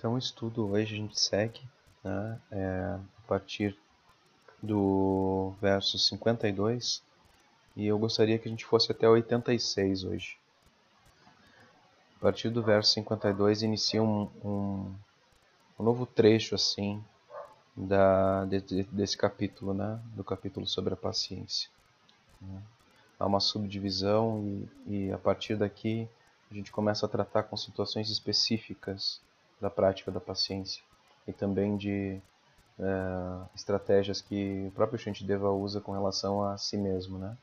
Então, o estudo hoje a gente segue né, é, a partir do verso 52 e eu gostaria que a gente fosse até 86 hoje. A partir do verso 52 inicia um, um, um novo trecho assim da, de, desse capítulo, né, do capítulo sobre a paciência. Né. Há uma subdivisão e, e a partir daqui a gente começa a tratar com situações específicas da prática da paciência e também de uh, estratégias que o próprio Shantideva usa com relação a si mesmo, né?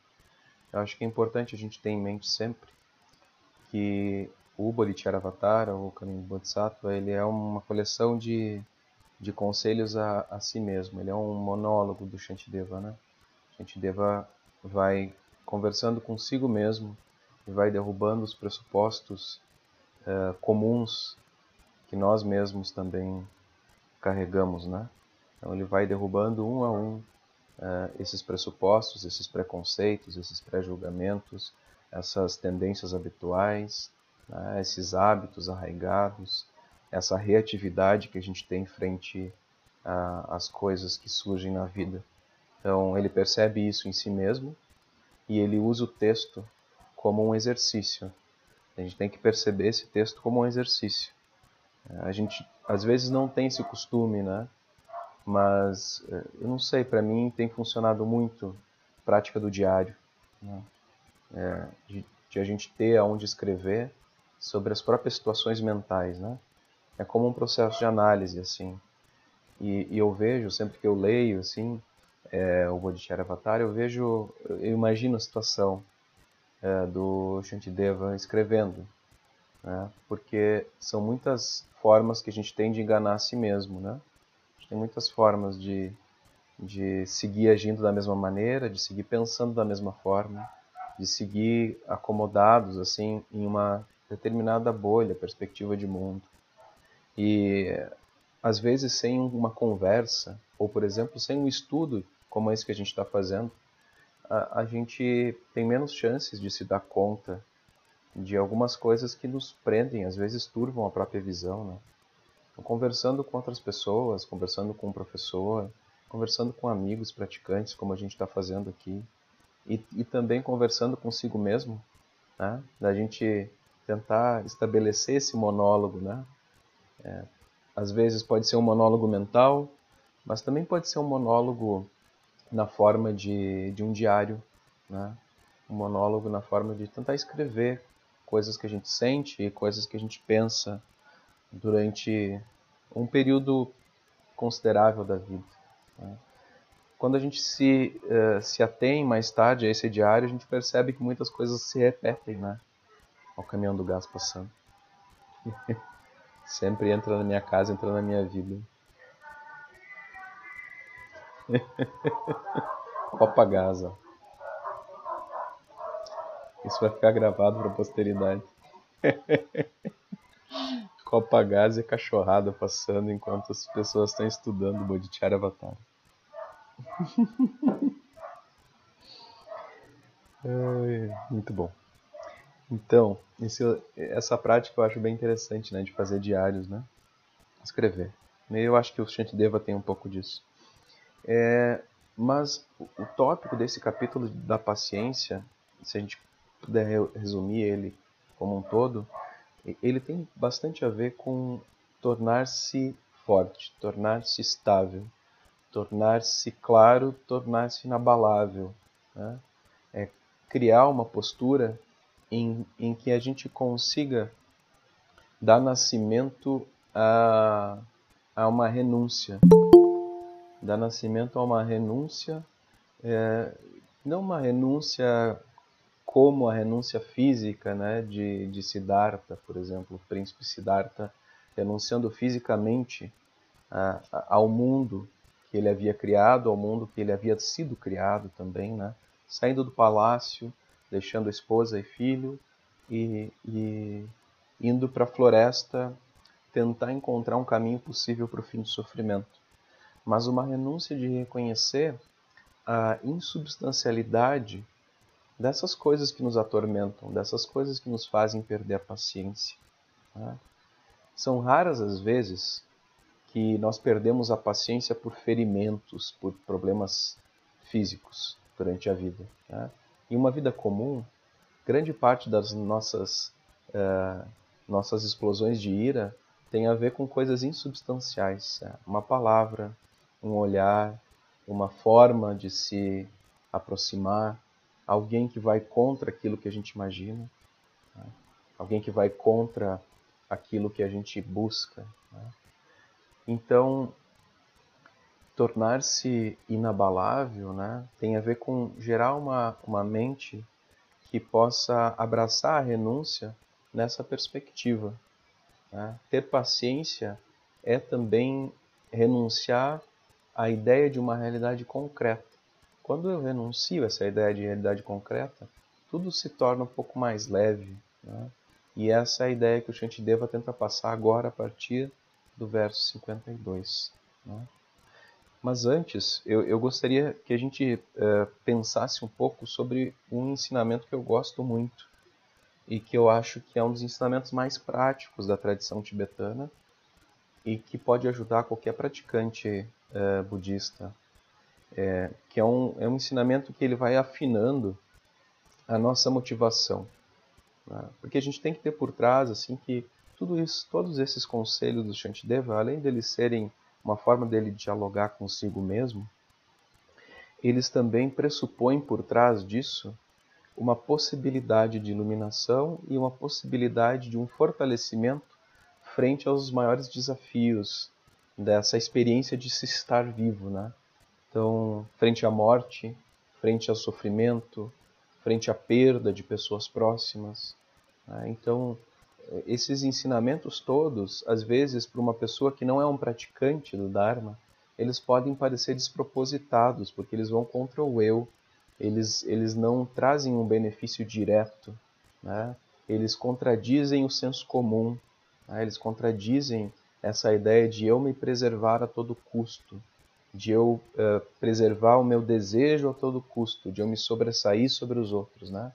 Eu acho que é importante a gente ter em mente sempre que o Bodhicharavatara, ou Caminho Bodhisattva, ele é uma coleção de, de conselhos a, a si mesmo. Ele é um monólogo do Shantideva, né? Shantideva vai conversando consigo mesmo e vai derrubando os pressupostos uh, comuns que nós mesmos também carregamos, né? Então ele vai derrubando um a um uh, esses pressupostos, esses preconceitos, esses pré-julgamentos, essas tendências habituais, né? esses hábitos arraigados, essa reatividade que a gente tem frente às coisas que surgem na vida. Então ele percebe isso em si mesmo e ele usa o texto como um exercício. A gente tem que perceber esse texto como um exercício. A gente às vezes não tem esse costume, né? Mas eh, eu não sei, para mim tem funcionado muito a prática do diário, né? é, de, de, a gente ter aonde escrever sobre as próprias situações mentais, né? É como um processo de análise assim. E, e eu vejo sempre que eu leio assim é, o Bodhiciara Avatar, eu vejo, eu imagino a situação é, do Shantideva escrevendo, né? porque são muitas formas que a gente tem de enganar a si mesmo, né? A gente tem muitas formas de, de seguir agindo da mesma maneira, de seguir pensando da mesma forma, de seguir acomodados assim em uma determinada bolha, perspectiva de mundo. E às vezes sem uma conversa, ou por exemplo, sem um estudo como esse que a gente está fazendo, a, a gente tem menos chances de se dar conta de algumas coisas que nos prendem, às vezes turvam a própria visão, né? Então, conversando com outras pessoas, conversando com um professor, conversando com amigos praticantes, como a gente está fazendo aqui, e, e, também conversando consigo mesmo, né? Da gente tentar estabelecer esse monólogo, né? É, às vezes pode ser um monólogo mental, mas também pode ser um monólogo na forma de, de um diário, né? um monólogo na forma de tentar escrever coisas que a gente sente e coisas que a gente pensa durante um período considerável da vida. Né? Quando a gente se, uh, se atém mais tarde a esse diário, a gente percebe que muitas coisas se repetem, né? Ao caminhão do gás passando. Sempre entra na minha casa, entra na minha vida. Copa Gaza. Isso vai ficar gravado para a posteridade. Copa Gaza e cachorrada passando enquanto as pessoas estão estudando o Bodhiciara Avatar. muito bom. Então, esse, essa prática eu acho bem interessante, né, de fazer diários, né? Escrever. Eu acho que o Shantideva tem um pouco disso. É, mas o tópico desse capítulo da paciência, se a gente puder resumir ele como um todo, ele tem bastante a ver com tornar-se forte, tornar-se estável, tornar-se claro, tornar-se inabalável. Né? É criar uma postura em, em que a gente consiga dar nascimento a, a uma renúncia dá nascimento a uma renúncia, é, não uma renúncia como a renúncia física né, de, de Siddhartha, por exemplo, o príncipe Siddhartha renunciando fisicamente ao mundo que ele havia criado, ao mundo que ele havia sido criado também, né, saindo do palácio, deixando esposa e filho e, e indo para a floresta tentar encontrar um caminho possível para o fim do sofrimento. Mas uma renúncia de reconhecer a insubstancialidade dessas coisas que nos atormentam, dessas coisas que nos fazem perder a paciência. Né? São raras as vezes que nós perdemos a paciência por ferimentos, por problemas físicos durante a vida. Né? Em uma vida comum, grande parte das nossas, uh, nossas explosões de ira tem a ver com coisas insubstanciais. Né? Uma palavra, um olhar, uma forma de se aproximar, alguém que vai contra aquilo que a gente imagina, né? alguém que vai contra aquilo que a gente busca. Né? Então, tornar-se inabalável né, tem a ver com gerar uma, uma mente que possa abraçar a renúncia nessa perspectiva. Né? Ter paciência é também renunciar à ideia de uma realidade concreta. Quando eu renuncio essa ideia de realidade concreta, tudo se torna um pouco mais leve. Né? E essa é a ideia que o Shantideva tenta passar agora a partir do verso 52. Né? Mas antes, eu, eu, gostaria que a gente uh, pensasse um pouco sobre um ensinamento que eu gosto muito e que eu acho que é um dos ensinamentos mais práticos da tradição tibetana e que pode ajudar qualquer praticante uh, budista, é, que é um, é um ensinamento que ele vai afinando a nossa motivação. Né? Porque a gente tem que ter por trás assim que tudo isso, todos esses conselhos do Shantideva, além deles serem uma forma dele dialogar consigo mesmo, eles também pressupõem por trás disso uma possibilidade de iluminação e uma possibilidade de um fortalecimento frente aos maiores desafios dessa experiência de se estar vivo, né? Então, frente à morte, frente ao sofrimento, frente à perda de pessoas próximas. Né? Então, esses ensinamentos todos, às vezes, para uma pessoa que não é um praticante do Dharma, eles podem parecer despropositados, porque eles vão contra o eu, eles, eles não trazem um benefício direto, né? eles contradizem o senso comum, né? eles contradizem essa ideia de eu me preservar a todo custo, de eu uh, preservar o meu desejo a todo custo, de eu me sobressair sobre os outros. Né?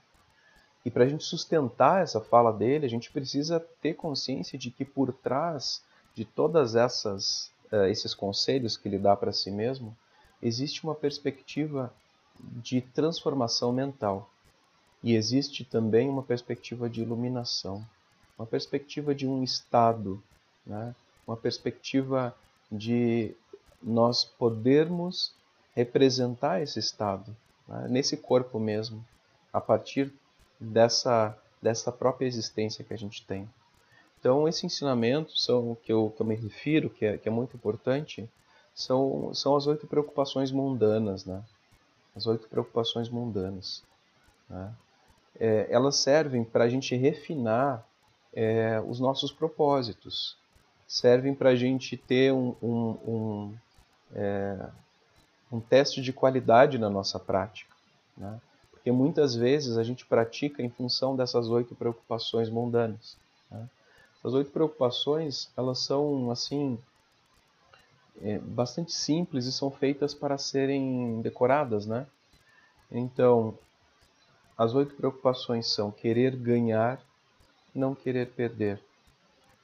E para a gente sustentar essa fala dele, a gente precisa ter consciência de que por trás de todas essas uh, esses conselhos que ele dá para si mesmo, existe uma perspectiva de transformação mental. E existe também uma perspectiva de iluminação, uma perspectiva de um estado, né? uma perspectiva de nós podermos representar esse estado, né? nesse corpo mesmo, a partir dessa, dessa própria existência que a gente tem. Então, esse ensinamento são, que, eu, que eu me refiro, que é, que é muito importante, são, são as oito preocupações mundanas, né? As oito preocupações mundanas. Né? É, elas servem para a gente refinar é, os nossos propósitos, servem para a gente ter um, um, um, é, um teste de qualidade na nossa prática. Né? Porque muitas vezes a gente pratica em função dessas oito preocupações mundanas. Né? Essas oito preocupações, elas são assim é, bastante simples e são feitas para serem decoradas, né? Então, as oito preocupações são querer ganhar, não querer perder,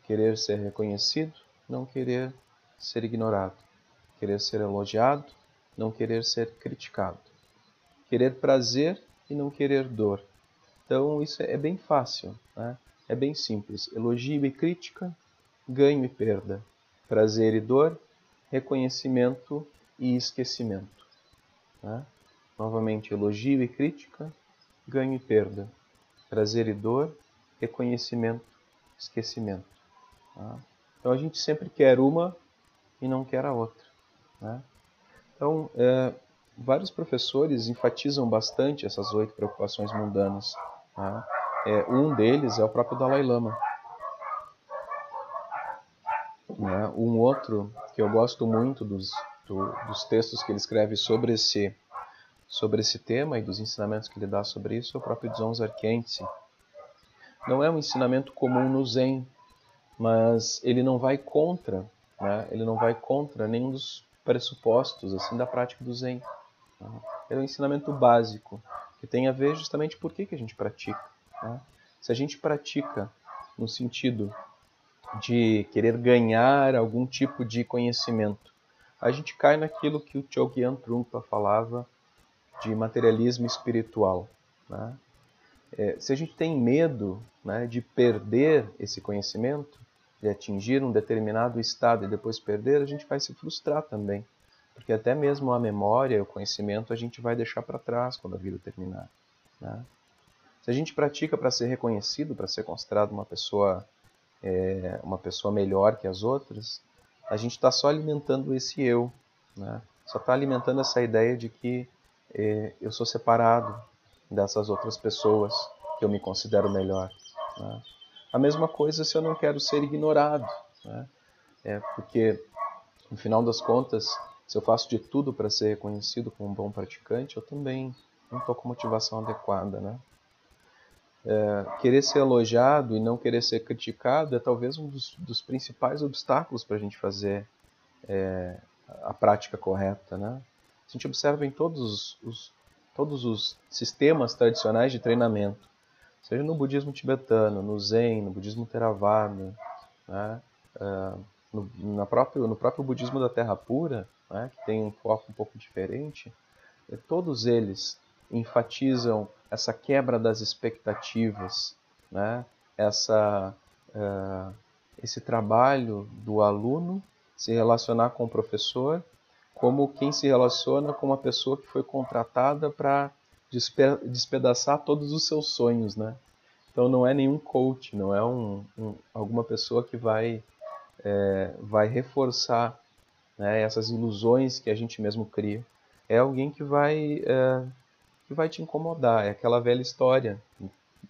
querer ser reconhecido, não querer ser ignorado, querer ser elogiado, não querer ser criticado, querer prazer e não querer dor. Então isso é bem fácil, né? é bem simples. Elogio e crítica, ganho e perda. Prazer e dor, reconhecimento e esquecimento. Né? Novamente, elogio e crítica, ganho e perda. Prazer e dor, reconhecimento, esquecimento. Tá? Então a gente sempre quer uma e não quer a outra. Né? Então, é, vários professores enfatizam bastante essas oito preocupações mundanas. Tá? É, um deles é o próprio Dalai Lama. Né? Um outro que eu gosto muito dos, do, dos textos que ele escreve sobre esse, sobre esse tema e dos ensinamentos que ele dá sobre isso é o próprio Dzongzar Khyentse. Não é um ensinamento comum no Zen, mas ele não vai contra, né? ele não vai contra nenhum dos pressupostos assim da prática do Zen. É um ensinamento básico, que tem a ver justamente por que, que a gente pratica. Né? Se a gente pratica no sentido de querer ganhar algum tipo de conhecimento. A gente cai naquilo que o Chogyam Trungpa falava de materialismo espiritual. Né? É, se a gente tem medo né, de perder esse conhecimento, de atingir um determinado estado e depois perder, a gente vai se frustrar também. Porque até mesmo a memória, o conhecimento, a gente vai deixar para trás quando a vida terminar. Né? Se a gente pratica para ser reconhecido, para ser considerado uma pessoa, é, uma pessoa melhor que as outras, a gente está só alimentando esse eu. Né? Só está alimentando essa ideia de que é, eu sou separado dessas outras pessoas que eu me considero melhor. Né? A mesma coisa se eu não quero ser ignorado. Né? É porque, no final das contas, se eu faço de tudo para ser reconhecido como um bom praticante, eu também não estou com motivação adequada. Né? É, querer ser elogiado e não querer ser criticado é talvez um dos, dos principais obstáculos para a gente fazer é, a prática correta. Né? A gente observa em todos os, todos os sistemas tradicionais de treinamento seja no budismo tibetano, no Zen, no budismo Theravada, né? Uh, no, na próprio, no próprio budismo da Terra Pura, né? que tem um foco um pouco diferente, eh, todos eles enfatizam essa quebra das expectativas, né? essa, uh, esse trabalho do aluno se relacionar com o professor como quem se relaciona com uma pessoa que foi contratada para despedaçar todos os seus sonhos, né? Então não é nenhum coach, não é um, um alguma pessoa que vai é, vai reforçar né, essas ilusões que a gente mesmo cria. É alguém que vai é, que vai te incomodar. É aquela velha história,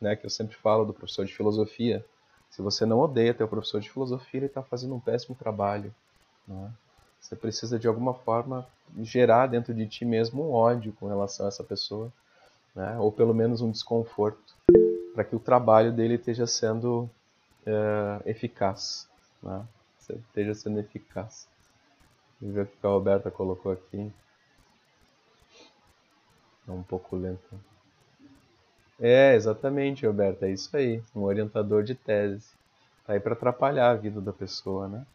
né, que eu sempre falo do professor de filosofia. Se você não odeia teu professor de filosofia, ele está fazendo um péssimo trabalho. Né? Você precisa de alguma forma gerar dentro de ti mesmo um ódio com relação a essa pessoa né? ou pelo menos um desconforto, para que o trabalho dele esteja sendo é, eficaz, né? esteja sendo eficaz. Vamos ver o que a Roberta colocou aqui. É um pouco lento. É, exatamente, Roberta, é isso aí. Um orientador de tese. Tá aí para atrapalhar a vida da pessoa, né?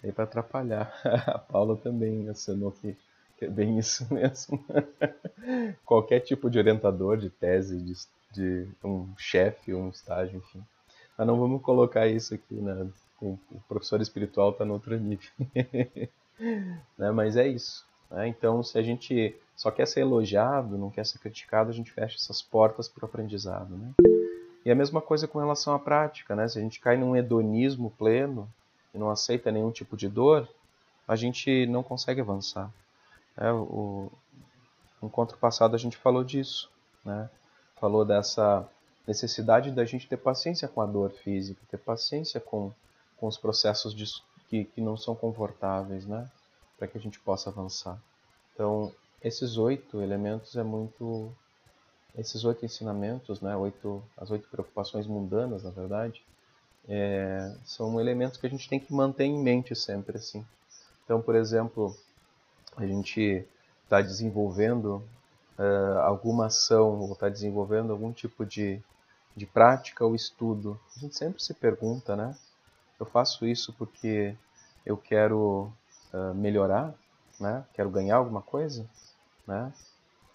Tá aí para atrapalhar. A Paula também assinou que é bem isso mesmo. Qualquer tipo de orientador, de tese, de, de um chefe, um estágio, enfim. Mas não vamos colocar isso aqui, né? O professor espiritual está no outro nível. né? Mas é isso. Né? Então, se a gente só quer ser elogiado, não quer ser criticado, a gente fecha essas portas para o aprendizado. Né? E a mesma coisa com relação à prática. Né? Se a gente cai num hedonismo pleno e não aceita nenhum tipo de dor, a gente não consegue avançar. É, o, encontro passado a gente falou disso, né? falou dessa necessidade da gente ter paciência com a dor física, ter paciência com, com os processos de, que, que não são confortáveis, né? para que a gente possa avançar. Então, esses oito elementos é muito. Esses oito ensinamentos, né? oito, as oito preocupações mundanas, na verdade, é, são elementos que a gente tem que manter em mente sempre. assim. Então, por exemplo, a gente está desenvolvendo uh, alguma ação ou está desenvolvendo algum tipo de, de prática ou estudo, a gente sempre se pergunta, né? Eu faço isso porque eu quero uh, melhorar, né? Quero ganhar alguma coisa, né?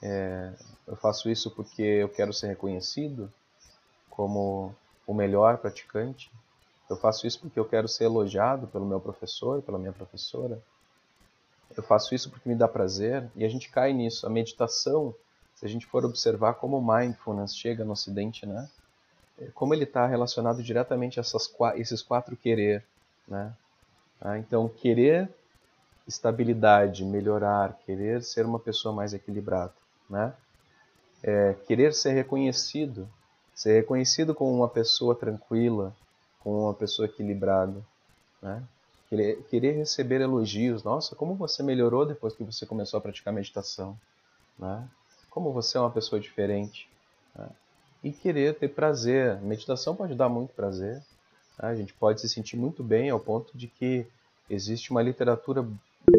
É, eu faço isso porque eu quero ser reconhecido como o melhor praticante. Eu faço isso porque eu quero ser elogiado pelo meu professor, pela minha professora eu faço isso porque me dá prazer, e a gente cai nisso. A meditação, se a gente for observar como o mindfulness chega no Ocidente, né? É, como ele está relacionado diretamente a essas, esses quatro querer, né? Ah, então, querer estabilidade, melhorar, querer ser uma pessoa mais equilibrada, né? É, querer ser reconhecido, ser reconhecido como uma pessoa tranquila, como uma pessoa equilibrada, né? Querer, querer receber elogios. Nossa, como você melhorou depois que você começou a praticar meditação. Né? Como você é uma pessoa diferente. Né? E querer ter prazer. Meditação pode dar muito prazer. Né? A gente pode se sentir muito bem ao ponto de que existe uma literatura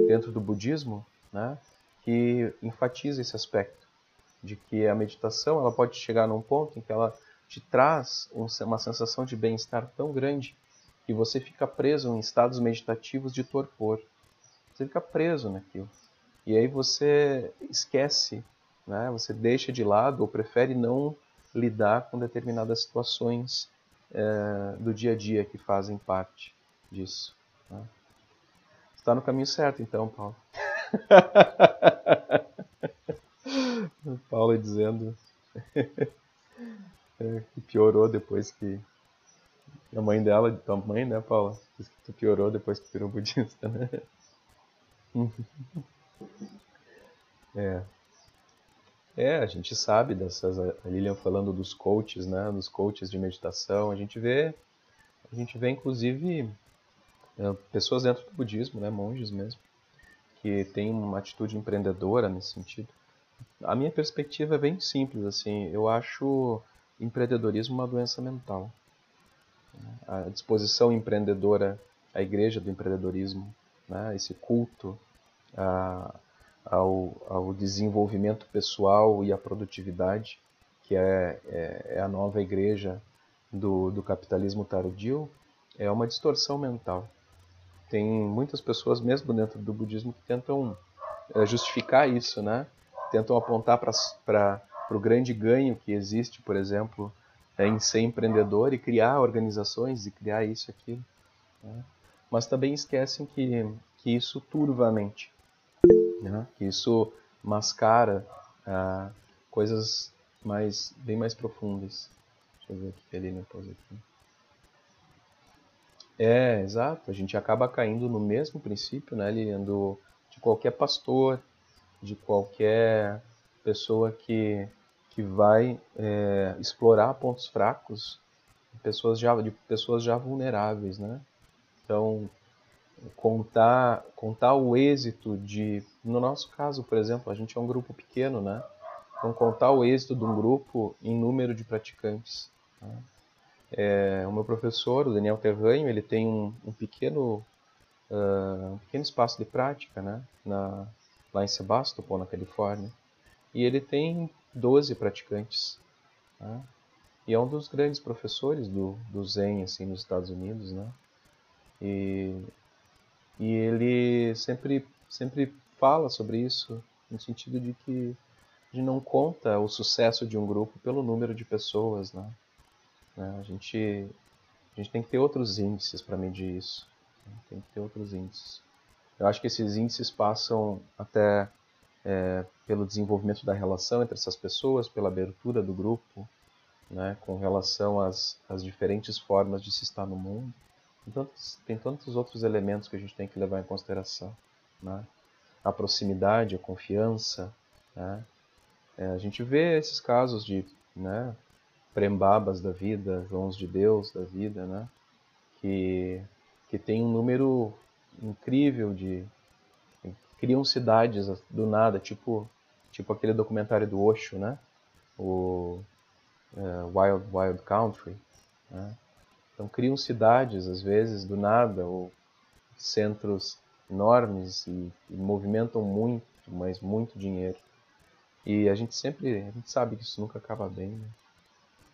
dentro do budismo né, que enfatiza esse aspecto. De que a meditação ela pode chegar num ponto em que ela te traz uma sensação de bem-estar tão grande e você fica preso em estados meditativos de torpor. Você fica preso naquilo. E aí você esquece, né? você deixa de lado ou prefere não lidar com determinadas situações é, do dia a dia que fazem parte disso. Né? Está no caminho certo, então, Paulo. Paulo dizendo que piorou depois que a mãe dela, tua mãe, né, Paula? Diz que tu piorou depois que virou budista, né? é. É, a gente sabe dessas. A Lilian falando dos coaches, né? Dos coaches de meditação. A gente vê, a gente vê inclusive é, pessoas dentro do budismo, né? Monges mesmo, que têm uma atitude empreendedora nesse sentido. A minha perspectiva é bem simples, assim. Eu acho empreendedorismo uma doença mental. A disposição empreendedora, a igreja do empreendedorismo, né? esse culto a, ao, ao, desenvolvimento pessoal e à produtividade, que é, é, é a nova igreja do, do capitalismo tardio, é uma distorção mental. Tem muitas pessoas, mesmo dentro do budismo, que tentam é, justificar isso, né? tentam apontar para o grande ganho que existe, por exemplo, é, em ser empreendedor e criar organizações e criar isso aquilo. Né? Mas também esquecem que, que isso turva a mente, né? que isso mascara ah, coisas mais, bem mais profundas. Deixa eu ver o que ele me pôs aqui. É, exato. A gente acaba caindo no mesmo princípio, né, Lilian, do, de qualquer pastor, de qualquer pessoa que, que vai é, explorar pontos fracos de pessoas já, de pessoas já vulneráveis, né? Então, contar, contar o êxito de... No nosso caso, por exemplo, a gente é um grupo pequeno, né? Então, contar o êxito de um grupo em número de praticantes. Né? É, o meu professor, o Daniel Terranho, ele tem um, um pequeno, uh, um pequeno espaço de prática né? na, lá em Sebastopol, na Califórnia, e ele tem 12 praticantes. Né? E é um dos grandes professores do, do Zen assim, nos Estados Unidos. Né? E, e ele sempre, sempre fala sobre isso, no sentido de que a gente não conta o sucesso de um grupo pelo número de pessoas. Né? né? A, gente, a gente tem que ter outros índices para medir isso. Né? Tem que ter outros índices. Eu acho que esses índices passam até é, pelo desenvolvimento da relação entre essas pessoas, pela abertura do grupo, né, com relação às, às diferentes formas de se estar no mundo. Tem tantos, tem tantos outros elementos que a gente tem que levar em consideração. Né? A proximidade, a confiança. Né? É, a gente vê esses casos de né, prembabas da vida, Joãos de Deus da vida, né? que, que tem um número incrível de criam cidades do nada, tipo tipo aquele documentário do Osho, né? O uh, Wild Wild Country, né? Então criam cidades às vezes do nada ou centros enormes e, e movimentam muito, mas muito dinheiro. E a gente sempre, a gente sabe que isso nunca acaba bem. Né?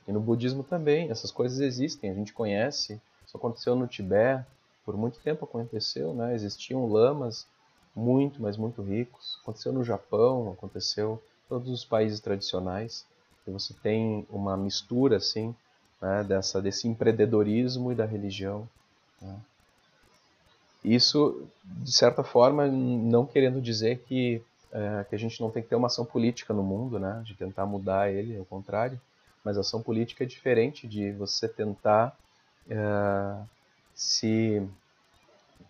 E no budismo também, essas coisas existem, a gente conhece. Isso aconteceu no Tibete, por muito tempo aconteceu, né? Existiam lamas muito, mas muito ricos. Aconteceu no Japão, aconteceu em todos os países tradicionais. E você tem uma mistura assim, né, dessa desse empreendedorismo e da religião. Né? Isso, de certa forma, não querendo dizer que é, que a gente não tem que ter uma ação política no mundo, né, de tentar mudar ele, ao contrário. Mas ação política é diferente de você tentar é, se,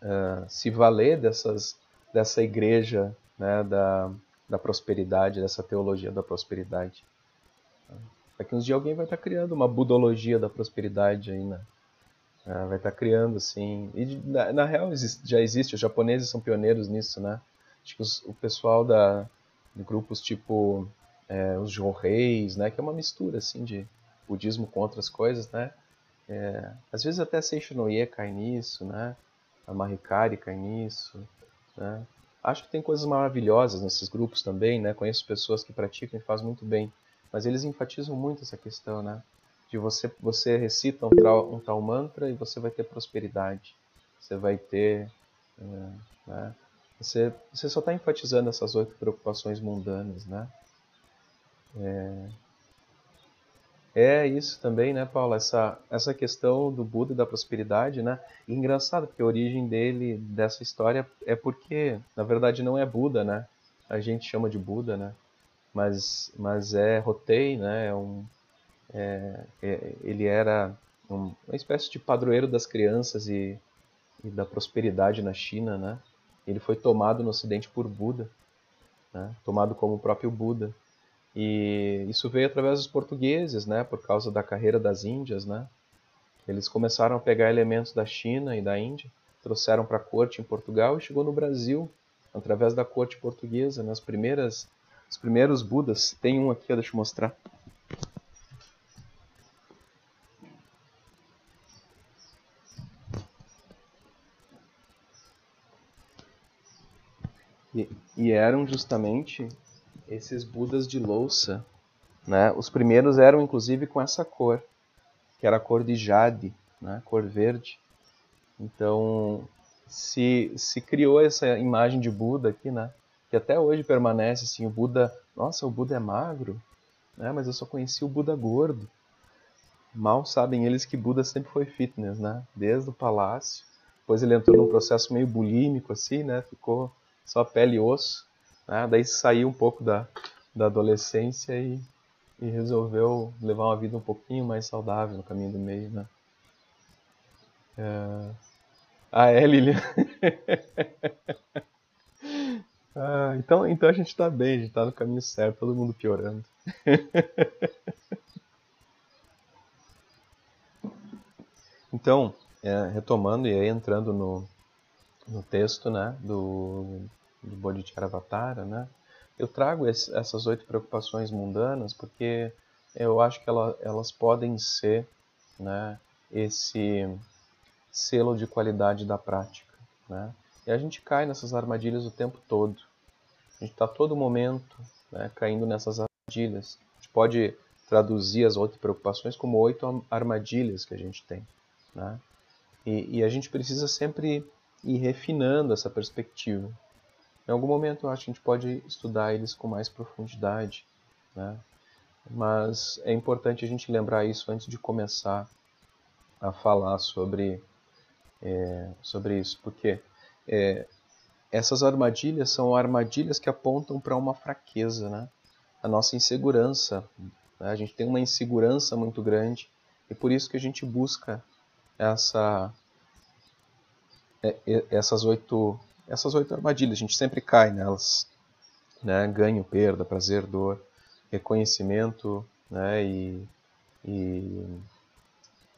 uh, se valer dessas, dessa igreja né, da, da prosperidade, dessa teologia da prosperidade. Daqui uns dias alguém vai estar criando uma budologia da prosperidade aí, né? Uh, vai estar criando, assim. E na, na real já existe, os japoneses são pioneiros nisso, né? Acho que os, o pessoal da, de grupos tipo é, os Jorreis, né? Que é uma mistura, assim, de budismo com outras coisas, né? É, às vezes até Seixo Noie cai nisso, né? A Mahikari cai nisso, né? Acho que tem coisas maravilhosas nesses grupos também, né? Conheço pessoas que praticam e fazem muito bem, mas eles enfatizam muito essa questão, né? de você você recita um tal, um tal mantra e você vai ter prosperidade, você vai ter, é, né? Você, você só está enfatizando essas oito preocupações mundanas, né? É, é isso também, né, Paulo? Essa, essa questão do Buda e da prosperidade, né? E engraçado, porque a origem dele, dessa história, é porque, na verdade, não é Buda, né? A gente chama de Buda, né? Mas, mas é Rotei, né? É um, é, é, ele era um, uma espécie de padroeiro das crianças e, e, da prosperidade na China, né? Ele foi tomado no Ocidente por Buda, né? tomado como o próprio Buda. E isso veio através dos portugueses, né, por causa da carreira das Índias, né? Eles começaram a pegar elementos da China e da Índia, trouxeram para a corte em Portugal e chegou no Brasil através da corte portuguesa, nas né? primeiras os primeiros Budas. Tem um aqui, deixa eu mostrar. E, e eram justamente esses Budas de louça, né? Os primeiros eram inclusive com essa cor, que era a cor de jade, né? Cor verde. Então se se criou essa imagem de Buda aqui, né? Que até hoje permanece assim, o Buda, nossa, o Buda é magro, né? Mas eu só conheci o Buda gordo. Mal sabem eles que Buda sempre foi fitness, né? Desde o palácio. Depois ele entrou num processo meio bulímico assim, né? Ficou só pele e osso. Né? Daí saiu um pouco da, da adolescência e, e resolveu levar uma vida um pouquinho mais saudável no caminho do meio. Né? É... Ah, é, Lilian? ah, então, então a gente está bem, a gente está no caminho certo, todo mundo piorando. então, é, retomando e aí entrando no, no texto né, do, do Bodhicharyavatara, né? Eu trago esse, essas oito preocupações mundanas porque eu acho que ela, elas podem ser né, esse selo de qualidade da prática. Né? E a gente cai nessas armadilhas o tempo todo. A gente está todo momento né, caindo nessas armadilhas. A gente pode traduzir as oito preocupações como oito armadilhas que a gente tem. Né? E, e a gente precisa sempre ir refinando essa perspectiva. Em algum momento eu acho que a gente pode estudar eles com mais profundidade, né? mas é importante a gente lembrar isso antes de começar a falar sobre, é, sobre isso, porque é, essas armadilhas são armadilhas que apontam para uma fraqueza, né? a nossa insegurança. Né? A gente tem uma insegurança muito grande e por isso que a gente busca essa, é, essas oito essas oito armadilhas, a gente sempre cai nelas. Né? Ganho, perda, prazer, dor, reconhecimento né? e, e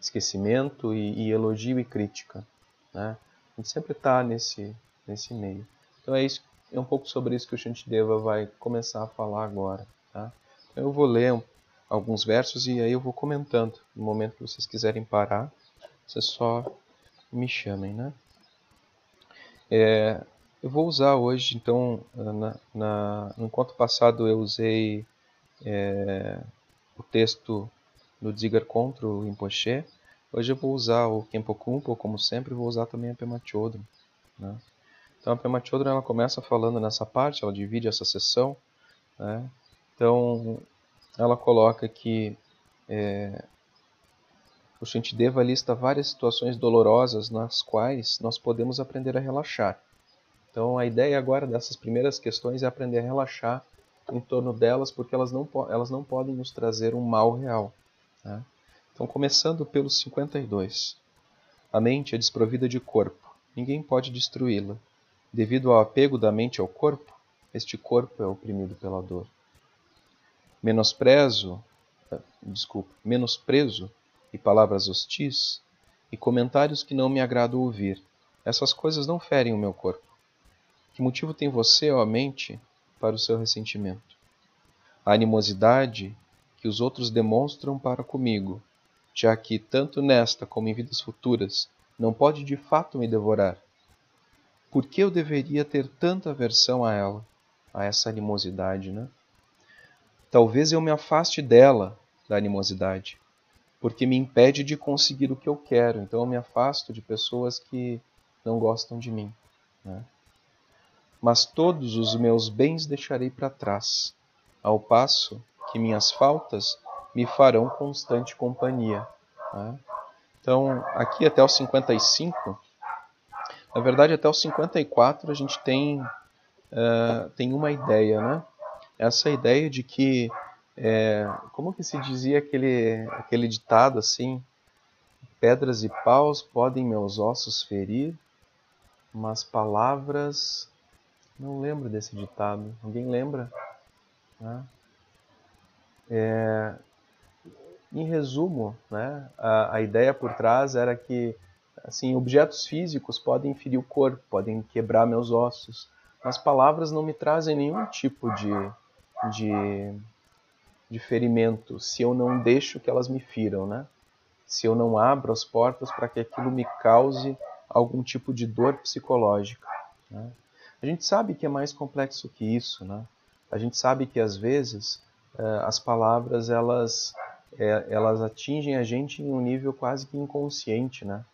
esquecimento e, e, elogio e crítica. Né? A gente sempre está nesse, nesse meio. Então é isso, é um pouco sobre isso que o Shantideva vai começar a falar agora. Tá? Então eu vou ler alguns versos e aí eu vou comentando. No momento que vocês quiserem parar, vocês só me chamem, né? É, eu vou usar hoje, então, na, na, encontro passado eu usei é, o texto do Dzigar contra o Rinpoche. Hoje eu vou usar o Kempo Kumpo, como sempre, vou usar também a Pema Chodron. Né? Então a Pema Chodron ela começa falando nessa parte, ela divide essa sessão. Né? Então ela coloca que é, o Shantideva lista várias situações dolorosas nas quais nós podemos aprender a relaxar. Então, a ideia agora dessas primeiras questões é aprender a relaxar em torno delas, porque elas não, elas não podem nos trazer um mal real. Né? Então, começando pelo 52. A mente é desprovida de corpo. Ninguém pode destruí-la. Devido ao apego da mente ao corpo, este corpo é oprimido pela dor. Menosprezo, eh, desculpa, menosprezo e palavras hostis, e comentários que não me agrada ouvir. Essas coisas não ferem o meu corpo. Que motivo tem você, ó mente, para o seu ressentimento? A animosidade que os outros demonstram para comigo, já que, tanto nesta como em vidas futuras, não pode de fato me devorar. Por que eu deveria ter tanta aversão a ela, a essa animosidade, né? Talvez eu me afaste dela, da animosidade, porque me impede de conseguir o que eu quero. Então eu me afasto de pessoas que não gostam de mim. Né? Mas todos os meus bens deixarei para trás, ao passo que minhas faltas me farão constante companhia. Né? Então, aqui até os 55, na verdade até os 54 a gente tem, uh, tem uma ideia, né? Essa ideia de que, é, como que se dizia aquele, aquele ditado assim, pedras e paus podem meus ossos ferir, mas palavras. Não lembro desse ditado. Alguém lembra? Né? É, em resumo, né, a, a, ideia por trás era que assim, objetos físicos podem ferir o corpo, podem quebrar meus ossos, mas palavras não me trazem nenhum tipo de, de, de ferimento se eu não deixo que elas me firam, né? se eu não abro as portas para que aquilo me cause algum tipo de dor psicológica. Né? A gente sabe que é mais complexo que isso, né? A gente sabe que às vezes uh, as palavras elas é, elas atingem a gente em um nível quase que inconsciente, né?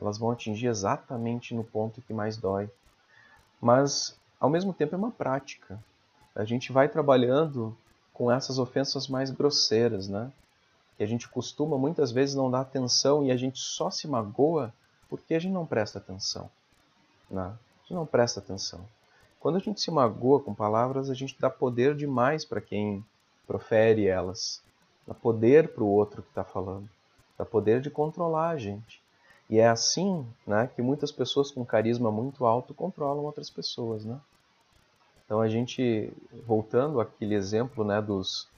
Elas vão atingir exatamente no ponto que mais dói. Mas ao mesmo tempo é uma prática. A gente vai trabalhando com essas ofensas mais grosseiras, né? E a gente costuma muitas vezes não dar atenção e a gente só se magoa porque a gente não presta atenção. Né? A gente não presta atenção. Quando a gente se magoa com palavras, a gente dá poder demais para quem profere elas. Dá poder para o outro que está falando. Dá poder de controlar a gente. E é assim né, que muitas pessoas com carisma muito alto controlam outras pessoas. Né? Então a gente, voltando àquele exemplo né, dos,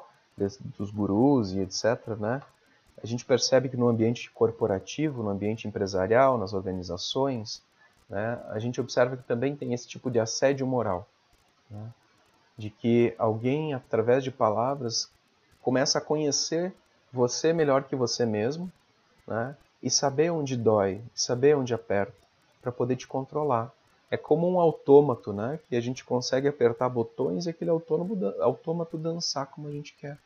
dos gurus e etc., né, a gente percebe que no ambiente corporativo, no ambiente empresarial, nas organizações, né, a gente observa que também tem esse tipo de assédio moral. Né, de que alguém, através de palavras, começa a conhecer você melhor que você mesmo né, e saber onde dói, saber onde aperta, para poder te controlar. É como um autômato, né, que a gente consegue apertar botões e aquele autômato dançar como a gente quer.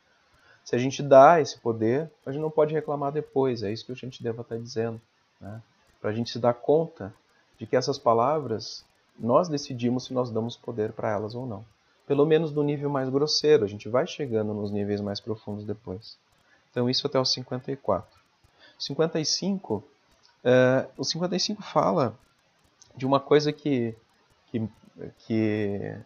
Se a gente dá esse poder, a gente não pode reclamar depois. É isso que a gente deve estar dizendo. Né? Para a gente se dar conta de que essas palavras, nós decidimos se nós damos poder para elas ou não. Pelo menos no nível mais grosseiro. A gente vai chegando nos níveis mais profundos depois. Então, isso até o 54. 55, uh, o 55 fala de uma coisa que, que, que,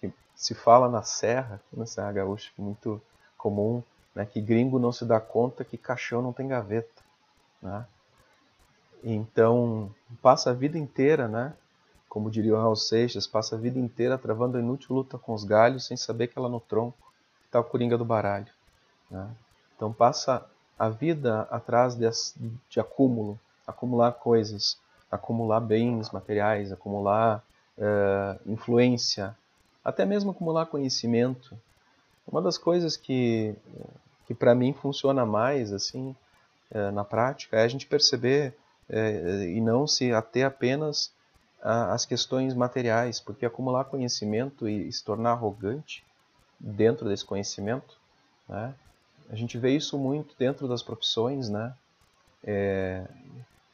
que se fala na Serra, na Serra Gaúcha, que é muito comum, né, que gringo não se dá conta que caixão não tem gaveta. Né? Então, passa a vida inteira, né, como diria o Raul Seixas, passa a vida inteira travando a inútil luta com os galhos sem saber que ela no tronco está o coringa do baralho. Né? Então, passa a vida atrás de, de acúmulo, acumular coisas, acumular bens materiais, acumular uh, influência, até mesmo acumular conhecimento. Uma das coisas que que para mim funciona mais assim é, na prática é a gente perceber é, e não se ater apenas às questões materiais, porque acumular conhecimento e se tornar arrogante dentro desse conhecimento, né? a gente vê isso muito dentro das profissões, né? É,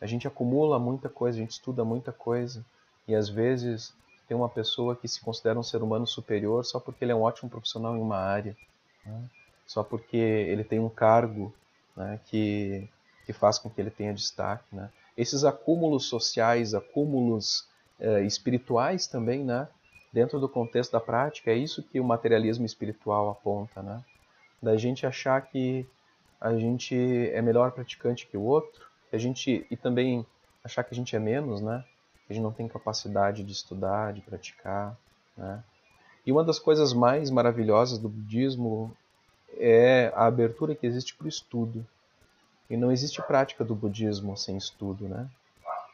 a gente acumula muita coisa, a gente estuda muita coisa e às vezes tem uma pessoa que se considera um ser humano superior só porque ele é um ótimo profissional em uma área. Né? só porque ele tem um cargo né, que, que faz com que ele tenha destaque. Né? Esses acúmulos sociais, acúmulos eh, espirituais também, né, dentro do contexto da prática, é isso que o materialismo espiritual aponta. Né? Da gente achar que a gente é melhor praticante que o outro, a gente, e também achar que a gente é menos, né? a gente não tem capacidade de estudar, de praticar. Né? E uma das coisas mais maravilhosas do budismo é a abertura que existe para o estudo. E não existe prática do budismo sem estudo, né?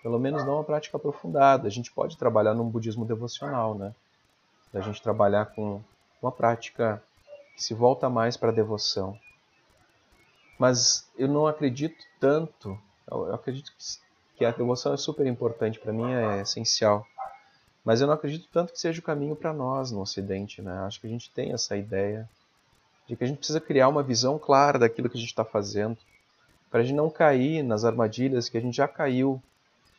Pelo menos não uma prática aprofundada. A gente pode trabalhar num budismo devocional, né? A gente trabalhar com uma prática que se volta mais para a devoção. Mas eu não acredito tanto, eu acredito que a devoção é super importante, para mim é essencial. Mas eu não acredito tanto que seja o caminho para nós no Ocidente, né? Acho que a gente tem essa ideia de que a gente precisa criar uma visão clara daquilo que a gente está fazendo. para a gente não cair nas armadilhas que a gente já caiu,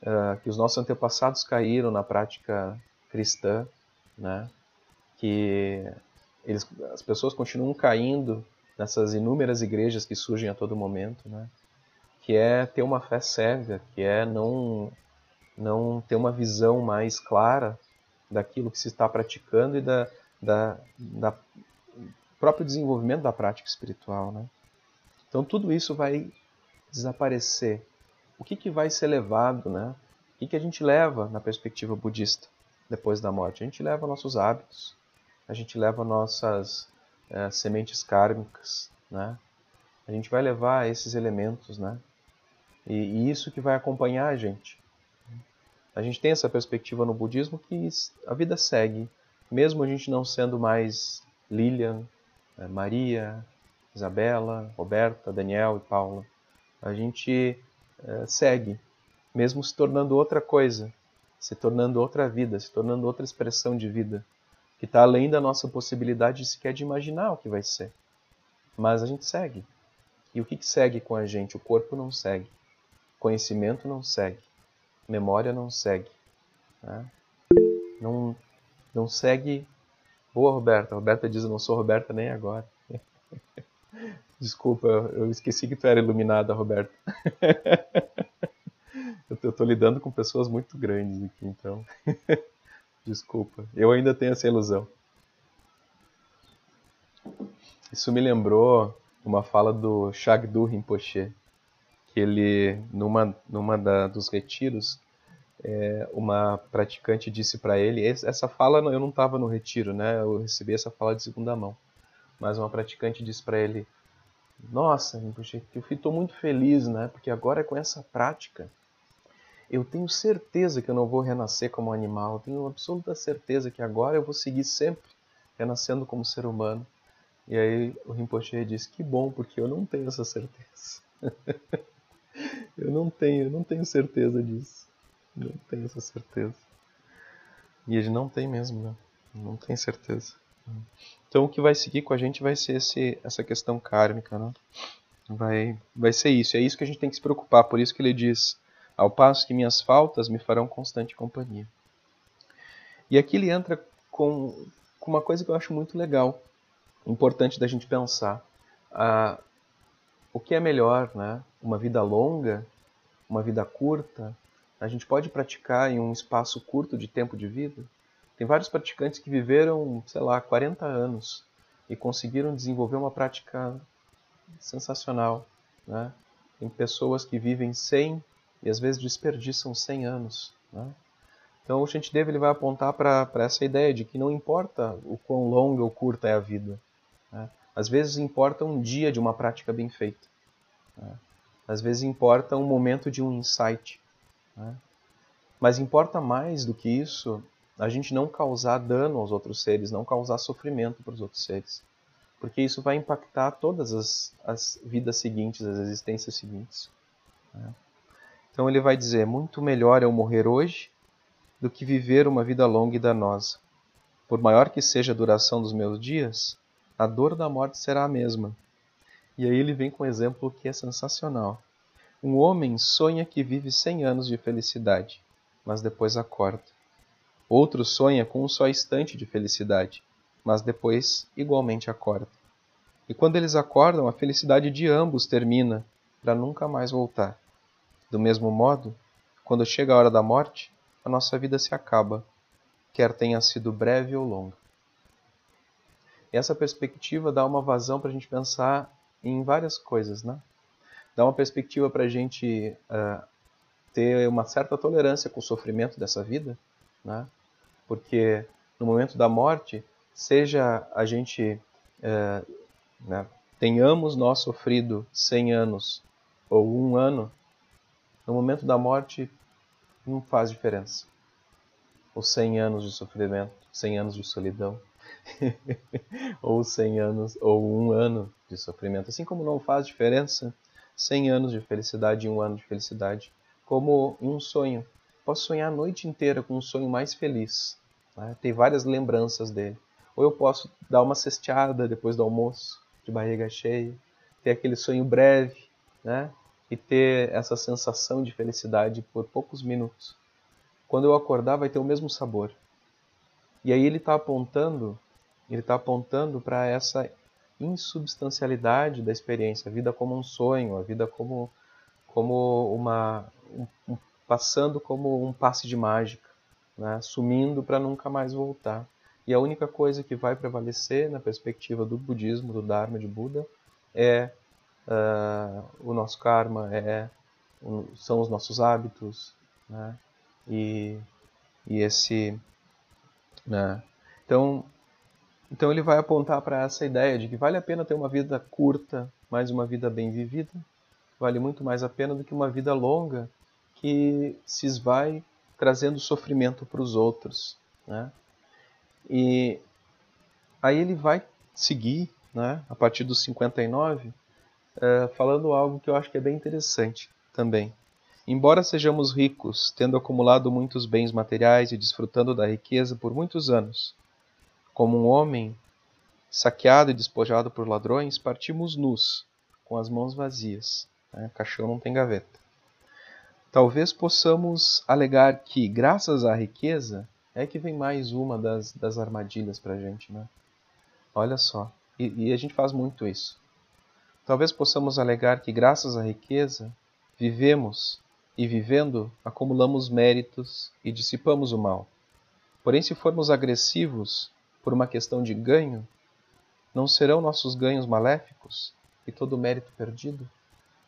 uh, que os nossos antepassados caíram na prática cristã, né? que eles, as pessoas continuam caindo nessas inúmeras igrejas que surgem a todo momento, né? Que é ter uma fé cega, que é não, não ter uma visão mais clara daquilo que se está praticando e da, da, da próprio desenvolvimento da prática espiritual. Né? Então tudo isso vai desaparecer. O que, que vai ser levado? Né? O que, que a gente leva na perspectiva budista depois da morte? A gente leva nossos hábitos, a gente leva nossas é, sementes kármicas, né? A gente vai levar esses elementos, né? E, e, isso que vai acompanhar a gente. A gente tem essa perspectiva no budismo que a vida segue, mesmo a gente não sendo mais Lilian, é, Maria, Isabela, Roberta, Daniel e Paula. A gente é, segue, mesmo se tornando outra coisa, se tornando outra vida, se tornando outra expressão de vida que está além da nossa possibilidade sequer de imaginar o que vai ser. Mas a gente segue. E o que, que segue com a gente? O corpo não segue. Conhecimento não segue. Memória não segue. Né? Não, não segue. Boa, Roberta. Roberta diz: Eu não sou Roberta nem agora. Desculpa, eu esqueci que tu era iluminada, Roberta. eu estou lidando com pessoas muito grandes aqui, então. Desculpa, eu ainda tenho essa ilusão. Isso me lembrou uma fala do Shagdu Rinpoche, que ele, numa, numa da, dos retiros, é, uma praticante disse para ele, essa fala eu não estava no retiro, né? Eu recebi essa fala de segunda mão, mas uma praticante disse para ele, nossa, eu estou muito feliz, né? Porque agora com essa prática eu tenho certeza que eu não vou renascer como animal, eu tenho absoluta certeza que agora eu vou seguir sempre renascendo como ser humano. E aí o Rinpoche diz: Que bom, porque eu não tenho essa certeza. eu não tenho, não tenho certeza disso. Não tenho essa certeza. E ele não tem mesmo, né? Não tem certeza. Então o que vai seguir com a gente vai ser esse, essa questão kármica, né? Vai, vai ser isso. É isso que a gente tem que se preocupar. Por isso que ele diz ao passo que minhas faltas me farão constante companhia. E aqui ele entra com, com uma coisa que eu acho muito legal, importante da gente pensar. Ah, o que é melhor, né? Uma vida longa, uma vida curta? A gente pode praticar em um espaço curto de tempo de vida? Tem vários praticantes que viveram, sei lá, 40 anos e conseguiram desenvolver uma prática sensacional, né? Tem pessoas que vivem 100, e às vezes desperdiçam 100 anos. Né? Então o Shantideva ele vai apontar para essa ideia de que não importa o quão longa ou curta é a vida. Né? Às vezes importa um dia de uma prática bem feita. Né? Às vezes importa um momento de um insight. Né? Mas importa mais do que isso a gente não causar dano aos outros seres, não causar sofrimento para os outros seres. Porque isso vai impactar todas as, as vidas seguintes, as existências seguintes. Né? Então ele vai dizer: Muito melhor eu morrer hoje do que viver uma vida longa e danosa. Por maior que seja a duração dos meus dias, a dor da morte será a mesma. E aí ele vem com um exemplo que é sensacional. Um homem sonha que vive cem anos de felicidade, mas depois acorda. Outro sonha com um só instante de felicidade, mas depois igualmente acorda. E quando eles acordam, a felicidade de ambos termina, para nunca mais voltar. Do mesmo modo, quando chega a hora da morte, a nossa vida se acaba, quer tenha sido breve ou longa. Essa perspectiva dá uma vazão para a gente pensar em várias coisas, né? Dá uma perspectiva para a gente uh, ter uma certa tolerância com o sofrimento dessa vida, né? Porque no momento da morte, seja a gente uh, né, tenhamos nós sofrido 100 anos ou um ano, no momento da morte não faz diferença. Ou 100 anos de sofrimento, 100 anos de solidão, ou 100 anos, ou um ano de sofrimento. Assim como não faz diferença 100 anos de felicidade e um ano de felicidade, como um sonho. Posso sonhar a noite inteira com um sonho mais feliz, né? ter várias lembranças dele. Ou eu posso dar uma cesteada depois do almoço, de barriga cheia, ter aquele sonho breve, né? e ter essa sensação de felicidade por poucos minutos. Quando eu acordar, vai ter o mesmo sabor. E aí ele está apontando, ele está apontando para essa insubstancialidade da experiência, a vida como um sonho, a vida como como uma um, passando como um passe de mágica, né? sumindo para nunca mais voltar. E a única coisa que vai prevalecer na perspectiva do budismo, do Dharma de Buda, é uh, o nosso karma, é, um, são os nossos hábitos, né? e, e esse. Né? Então, então ele vai apontar para essa ideia de que vale a pena ter uma vida curta, mas uma vida bem vivida, vale muito mais a pena do que uma vida longa que se esvai trazendo sofrimento para os outros. Né? E aí ele vai seguir, né, a partir dos 59, uh, falando algo que eu acho que é bem interessante também. Embora sejamos ricos, tendo acumulado muitos bens materiais e desfrutando da riqueza por muitos anos, como um homem saqueado e despojado por ladrões, partimos nus, com as mãos vazias. Né? Caixão não tem gaveta. Talvez possamos alegar que, graças à riqueza, é que vem mais uma das, das armadilhas para a gente, né? Olha só, e, e a gente faz muito isso. Talvez possamos alegar que, graças à riqueza, vivemos e, vivendo, acumulamos méritos e dissipamos o mal. Porém, se formos agressivos por uma questão de ganho, não serão nossos ganhos maléficos e todo o mérito perdido?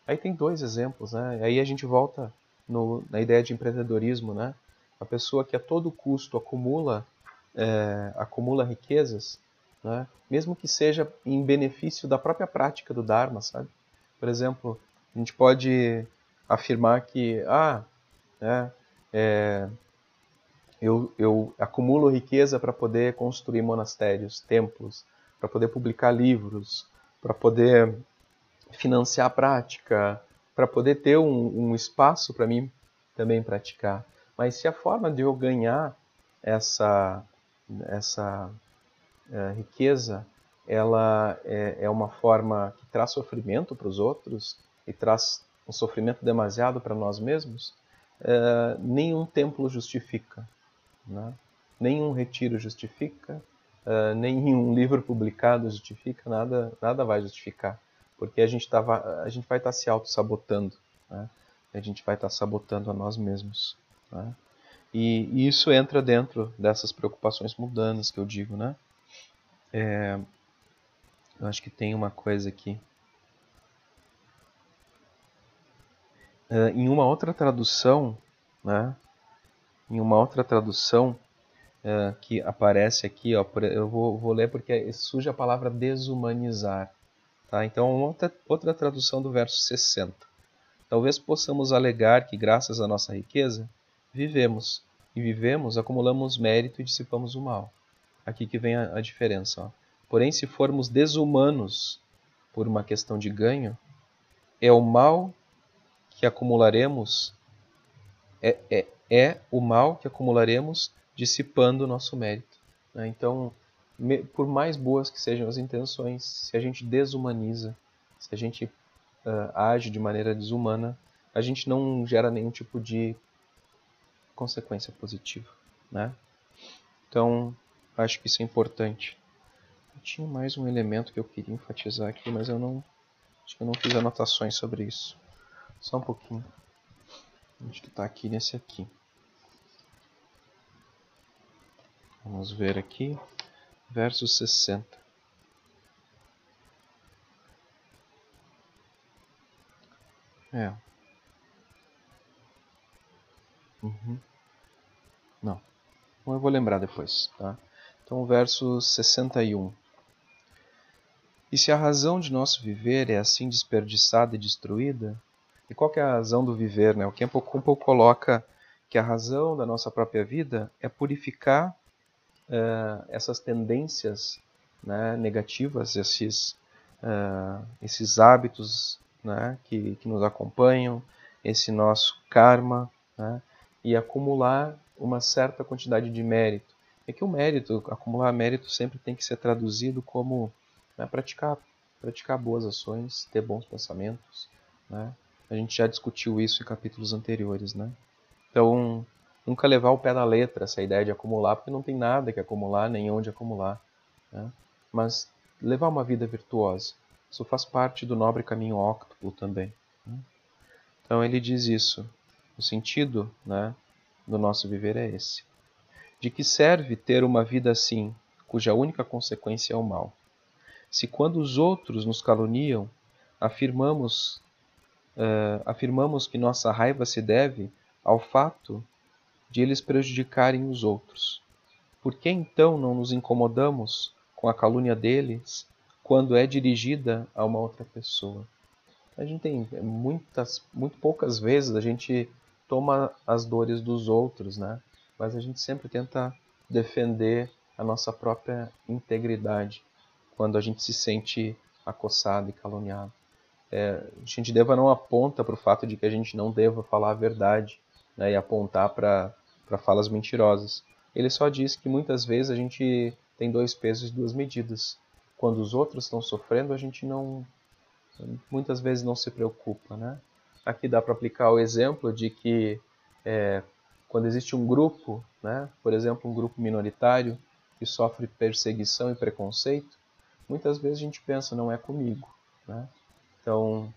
Aí tem dois exemplos, né? Aí a gente volta no, na ideia de empreendedorismo, né? a pessoa que a todo custo acumula, é, acumula riquezas, né? mesmo que seja em benefício da própria prática do Dharma, sabe? Por exemplo, a gente pode afirmar que, ah, né, é, eu, eu acumulo riqueza para poder construir monastérios, templos, para poder publicar livros, para poder financiar a prática, para poder ter um, um espaço para mim também praticar. Mas se a forma de eu ganhar essa, essa é, riqueza ela é, é, uma forma que traz sofrimento para os outros e traz um sofrimento demasiado para nós mesmos, é, nenhum templo justifica, né? nenhum retiro justifica, é, nenhum livro publicado justifica, nada, nada vai justificar, porque a gente, tava, a gente vai estar tá se auto-sabotando, né? a gente vai estar tá sabotando a nós mesmos. Né? E, e, isso entra dentro dessas preocupações mundanas que eu digo, né? É, eu acho que tem uma coisa aqui. É, em uma outra tradução, né? Em uma outra tradução é, que aparece aqui, ó, eu vou, vou ler porque surge a palavra desumanizar. Tá? Então, outra, outra tradução do verso 60. Talvez possamos alegar que, graças à nossa riqueza, vivemos. E vivemos, acumulamos mérito e dissipamos o mal. Aqui que vem a, a diferença. Ó. Porém, se formos desumanos por uma questão de ganho, é o mal que acumularemos, é, é, é o mal que acumularemos dissipando o nosso mérito. Né? Então, me, por mais boas que sejam as intenções, se a gente desumaniza, se a gente uh, age de maneira desumana, a gente não gera nenhum tipo de consequência positiva, né? Então, acho que isso é importante. Eu tinha mais um elemento que eu queria enfatizar aqui, mas eu não acho que eu não fiz anotações sobre isso. Só um pouquinho. Acho que está aqui nesse aqui. Vamos ver aqui, verso 60. É. Uhum. Não. Bom, eu vou lembrar depois. Tá? Então, verso 61. E se a razão de nosso viver é assim desperdiçada e destruída, e qual é a razão do viver? Né? O Kempo Kumpo coloca que a razão da nossa própria vida é purificar uh, essas tendências né, negativas, esses, uh, esses hábitos né, que, que nos acompanham, esse nosso karma, né, e acumular uma certa quantidade de mérito. É que o mérito, acumular mérito sempre tem que ser traduzido como né, praticar, praticar boas ações, ter bons pensamentos, né, A gente já discutiu isso em capítulos anteriores, né? Então, nunca levar o pé na letra essa ideia de acumular, porque não tem nada que acumular, nem onde acumular. Né? Mas levar uma vida virtuosa. Isso faz parte do nobre caminho óctuplo também. Né? Então ele diz isso. O sentido né, do nosso viver é esse. De que serve ter uma vida assim, cuja única consequência é o mal? Se quando os outros nos caluniam, afirmamos, uh, afirmamos que nossa raiva se deve ao fato de eles prejudicarem os outros. Por que então não nos incomodamos com a calúnia deles quando é dirigida a uma outra pessoa? A gente tem muitas, muito poucas vezes a gente toma as dores dos outros, né? Mas a gente sempre tenta defender a nossa própria integridade quando a gente se sente acossado e caluniado. É, deva não aponta para o fato de que a gente não deva falar a verdade né, e apontar para falas mentirosas. Ele só diz que muitas vezes a gente tem dois pesos e duas medidas. Quando os outros estão sofrendo, a gente não muitas vezes não se preocupa, né? Aqui dá para aplicar o exemplo de que é, quando existe um grupo, né, por exemplo, um grupo minoritário que sofre perseguição e preconceito, muitas vezes a gente pensa não é comigo, né? Então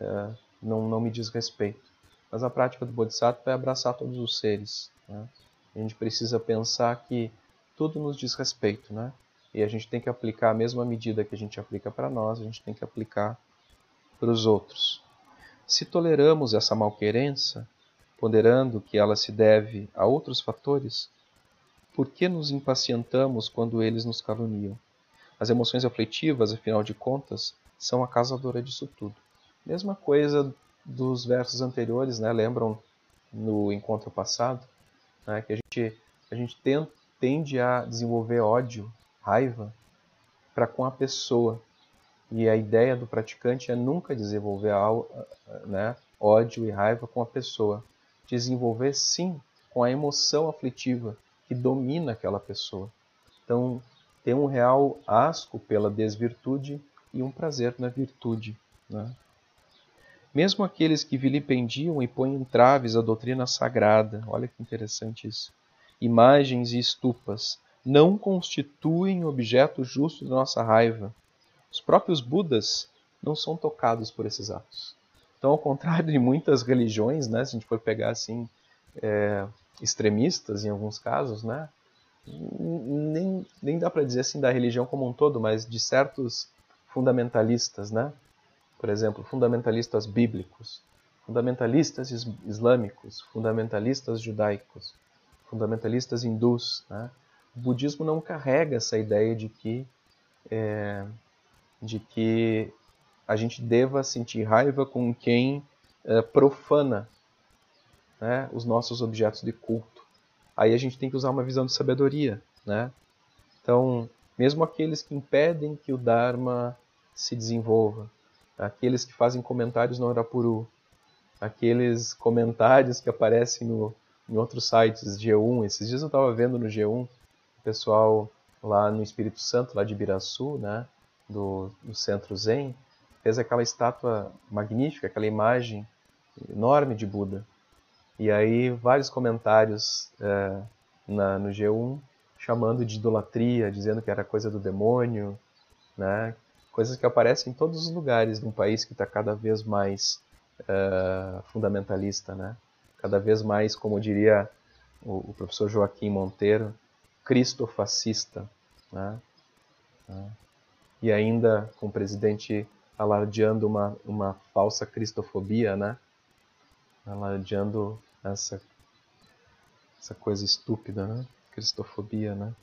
é, não, não me diz respeito. Mas a prática do Bodhisattva é abraçar todos os seres. Né? A gente precisa pensar que tudo nos diz respeito, né? E a gente tem que aplicar a mesma medida que a gente aplica para nós, a gente tem que aplicar para os outros. Se toleramos essa malquerença, ponderando que ela se deve a outros fatores, por que nos impacientamos quando eles nos caluniam? As emoções aflitivas, afinal de contas, são a causadora disso tudo. Mesma coisa dos versos anteriores, né? lembram no encontro passado, né? que a gente, a gente tem, tende a desenvolver ódio, raiva, para com a pessoa. E a ideia do praticante é nunca desenvolver né, ódio e raiva com a pessoa. Desenvolver, sim, com a emoção aflitiva que domina aquela pessoa. Então, tem um real asco pela desvirtude e um prazer na virtude. Né? Mesmo aqueles que vilipendiam e põem entraves à doutrina sagrada, olha que interessante isso, imagens e estupas, não constituem objeto justo da nossa raiva. Os próprios Budas não são tocados por esses atos. Então, ao contrário de muitas religiões, né, se a gente for pegar assim, é, extremistas em alguns casos, né, nem, nem dá para dizer assim da religião como um todo, mas de certos fundamentalistas, né? por exemplo, fundamentalistas bíblicos, fundamentalistas islâmicos, fundamentalistas judaicos, fundamentalistas hindus. Né? O budismo não carrega essa ideia de que, é, de que a gente deva sentir raiva com quem é, profana né, os nossos objetos de culto. Aí a gente tem que usar uma visão de sabedoria. Né? Então, mesmo aqueles que impedem que o Dharma se desenvolva, aqueles que fazem comentários no Arapuru, aqueles comentários que aparecem no, em outros sites, G1. Esses dias eu estava vendo no G1 o pessoal lá no Espírito Santo, lá de Ibiraçu, né, do, do Centro Zen, fez aquela estátua magnífica, aquela imagem enorme de Buda. E aí vários comentários é, na, no G1 chamando de idolatria, dizendo que era coisa do demônio, né, coisas que aparecem em todos os lugares de um país que está cada vez mais uh, fundamentalista, né? Cada vez mais, como diria o, o professor Joaquim Monteiro, cristofascista, né? Uh, e ainda com o presidente alardeando uma, uma falsa cristofobia, né? Alardeando essa, essa coisa estúpida, né? Cristofobia, né?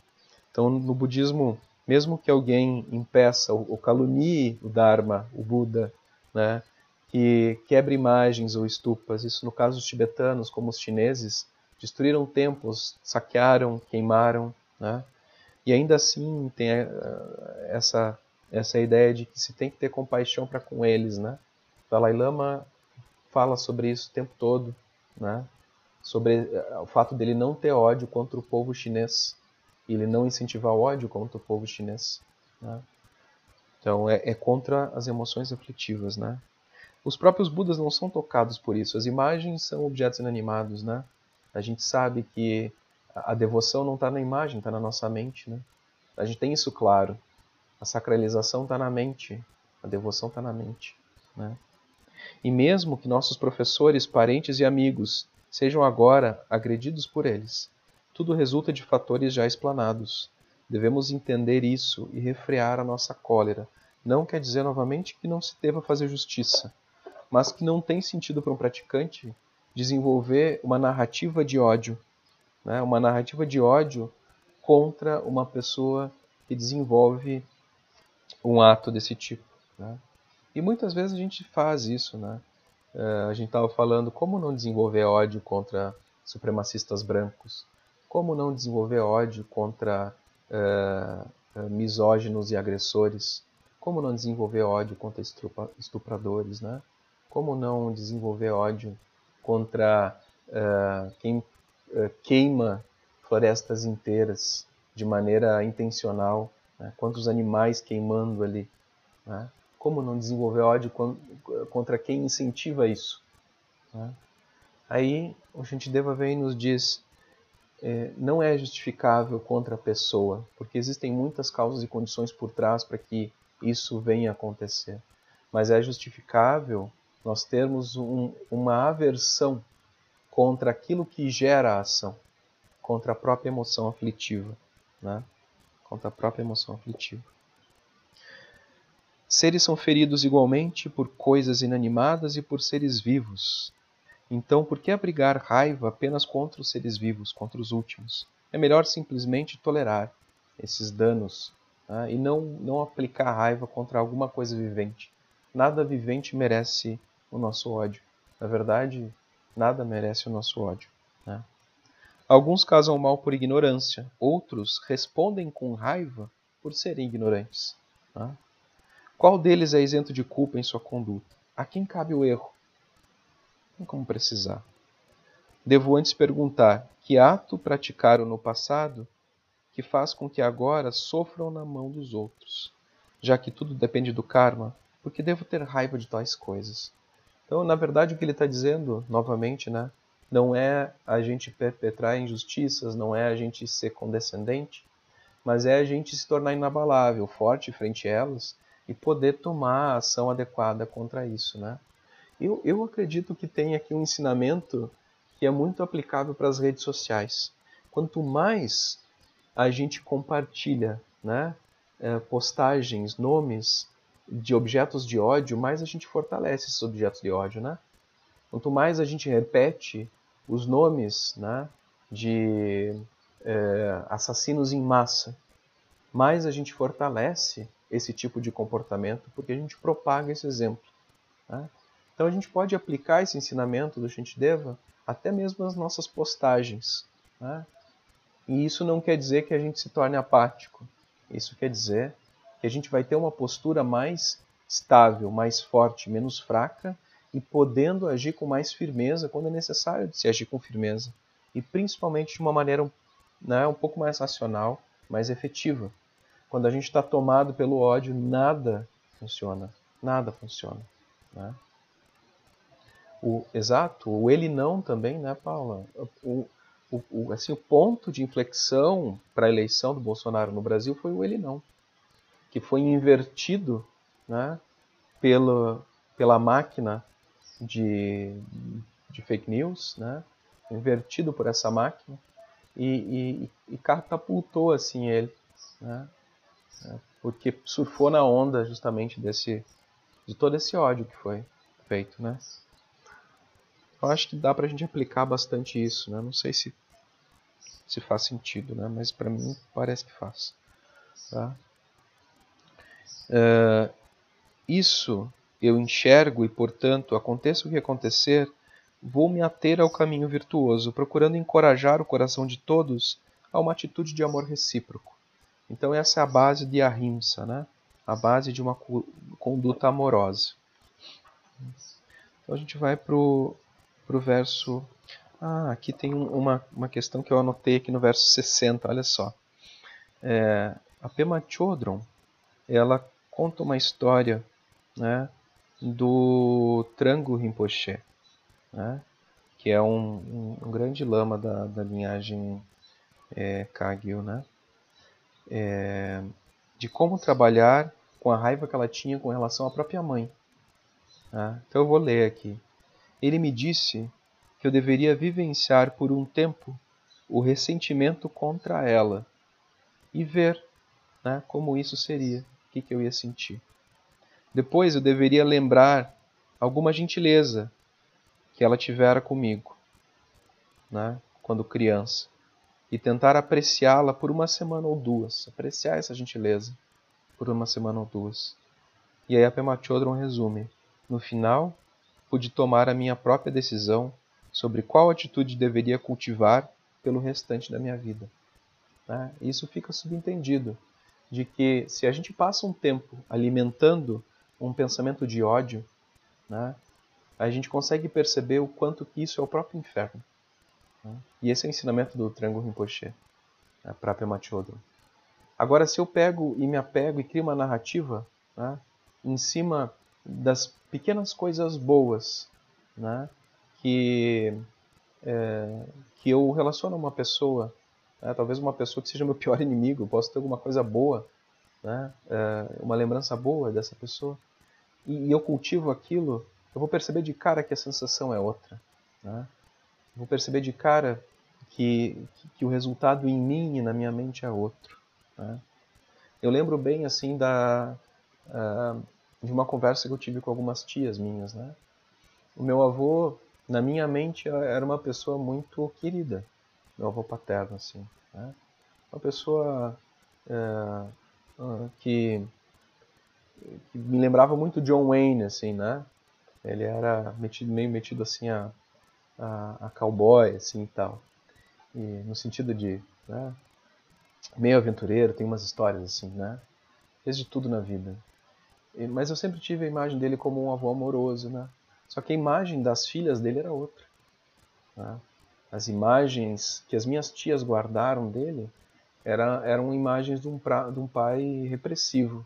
Então, no budismo mesmo que alguém impeça ou calunie o Dharma, o Buda, né, que quebre imagens ou estupas, isso no caso dos tibetanos, como os chineses, destruíram templos, saquearam, queimaram, né, e ainda assim tem eh, essa essa ideia de que se tem que ter compaixão para com eles, né? O Dalai Lama fala sobre isso o tempo todo, né? Sobre eh, o fato dele não ter ódio contra o povo chinês, ele não incentivar o ódio contra o povo chinês. Né? Então é, é, contra as emoções aflitivas. Né? Os próprios Budas não são tocados por isso. As imagens são objetos inanimados, né? A gente sabe que a devoção não está na imagem, está na nossa mente, né? A gente tem isso claro. A sacralização está na mente, a devoção está na mente, né? E mesmo que nossos professores, parentes e amigos sejam agora agredidos por eles, tudo resulta de fatores já explanados. Devemos entender isso e refrear a nossa cólera. Não quer dizer novamente que não se deva fazer justiça, mas que não tem sentido para um praticante desenvolver uma narrativa de ódio, né? uma narrativa de ódio contra uma pessoa que desenvolve um ato desse tipo. Né? E muitas vezes a gente faz isso. Né? É, a gente estava falando como não desenvolver ódio contra supremacistas brancos, como não desenvolver ódio contra é misóginos e agressores, como não desenvolver ódio contra estupradores, né? como não desenvolver ódio contra uh, quem uh, queima florestas inteiras de maneira intencional, né? quantos animais queimando ali. Né? Como não desenvolver ódio contra quem incentiva isso? Né? Aí o Shantideva vem e nos diz é, não é justificável contra a pessoa, porque existem muitas causas e condições por trás para que isso venha a acontecer. Mas é justificável nós termos um, uma aversão contra aquilo que gera a ação, contra a própria emoção aflitiva, né? contra a própria emoção aflitiva. Seres são feridos igualmente por coisas inanimadas e por seres vivos. Então, por que abrigar raiva apenas contra os seres vivos, contra os últimos? É melhor simplesmente tolerar esses danos né? e não, não aplicar raiva contra alguma coisa vivente. Nada vivente merece o nosso ódio. Na verdade, nada merece o nosso ódio. Né? Alguns causam mal por ignorância, outros respondem com raiva por serem ignorantes. Né? Qual deles é isento de culpa em sua conduta? A quem cabe o erro? Como precisar. Devo antes perguntar: que ato praticaram no passado que faz com que agora sofram na mão dos outros? Já que tudo depende do karma, por que devo ter raiva de tais coisas? Então, na verdade, o que ele está dizendo, novamente, né, não é a gente perpetrar injustiças, não é a gente ser condescendente, mas é a gente se tornar inabalável, forte frente a elas e poder tomar a ação adequada contra isso. Né? Eu, eu acredito que tem aqui um ensinamento que é muito aplicável para as redes sociais. Quanto mais a gente compartilha né, eh, postagens, nomes de objetos de ódio, mais a gente fortalece esses objetos de ódio, né? Quanto mais a gente repete os nomes né, de é, assassinos em massa, mais a gente fortalece esse tipo de comportamento, porque a gente propaga esse exemplo. Né? Então a gente pode aplicar esse ensinamento do Shantideva até mesmo nas nossas postagens. Né? E isso não quer dizer que a gente se torne apático. Isso quer dizer que a gente vai ter uma postura mais estável, mais forte, menos fraca e podendo agir com mais firmeza quando é necessário se agir com firmeza e principalmente de uma maneira né, um pouco mais racional, mais efetiva. Quando a gente está tomado pelo ódio, nada funciona, nada funciona. Né? O exato, o ele não também, né, Paula? O, o, o, assim, o ponto de inflexão para a eleição do Bolsonaro no Brasil foi o ele não que foi invertido né, pela, pela máquina de, de fake news, né, invertido por essa máquina, e, e, e catapultou assim ele, né, né, porque surfou na onda justamente desse, de todo esse ódio que foi feito. Né. Eu acho que dá para a gente aplicar bastante isso, né? não sei se, se faz sentido, né? mas para mim parece que faz. Tá? Uh, isso eu enxergo e, portanto, aconteça o que acontecer, vou me ater ao caminho virtuoso, procurando encorajar o coração de todos a uma atitude de amor recíproco. Então essa é a base de ahimsa, né? a base de uma conduta amorosa. Então a gente vai para o verso. Ah, aqui tem uma, uma questão que eu anotei aqui no verso 60, olha só. É, a Pema Chodron, ela conta uma história né, do Trango Rinpoche, né? que é um, um, um, grande lama da, da linhagem é, Kagyu, né? É, de como trabalhar com a raiva que ela tinha com relação à própria mãe. Né? Então eu vou ler aqui. Ele me disse que eu deveria vivenciar por um tempo o ressentimento contra ela e ver né, como isso seria, o que, que eu ia sentir. Depois eu deveria lembrar alguma gentileza que ela tivera comigo, né, quando criança, e tentar apreciá-la por uma semana ou duas, apreciar essa gentileza por uma semana ou duas. E aí a Pema Chodron resume: no final, pude tomar a minha própria decisão sobre qual atitude deveria cultivar pelo restante da minha vida. Né? Isso fica subentendido de que se a gente passa um tempo alimentando um pensamento de ódio, né, a gente consegue perceber o quanto que isso é o próprio inferno. Né? E esse é o ensinamento do Triângulo Rinpoche, né, para Pema. Agora, se eu pego e me apego e crio uma narrativa né, em cima das pequenas coisas boas né, que, é, que eu relaciono a uma pessoa, né, talvez uma pessoa que seja meu pior inimigo, eu posso ter alguma coisa boa, né, é, uma lembrança boa dessa pessoa, e, e, eu cultivo aquilo, eu vou perceber de cara que a sensação é outra. Né? vou perceber de cara que, que, que, o resultado em mim e na minha mente é outro. Né? Eu lembro bem assim da uh, de uma conversa que eu tive com algumas tias minhas, né? O meu avô, na minha mente, era uma pessoa muito querida, meu avô paterno, assim, né? Uma pessoa uh, que que me lembrava muito John Wayne, assim, né? Ele era metido, meio metido assim a, a, a cowboy, assim e tal. E no sentido de, né? Meio aventureiro, tem umas histórias assim, né? Fez de tudo na vida. Mas eu sempre tive a imagem dele como um avô amoroso, né? Só que a imagem das filhas dele era outra. Né? As imagens que as minhas tias guardaram dele era, eram imagens de um, pra, de um pai repressivo,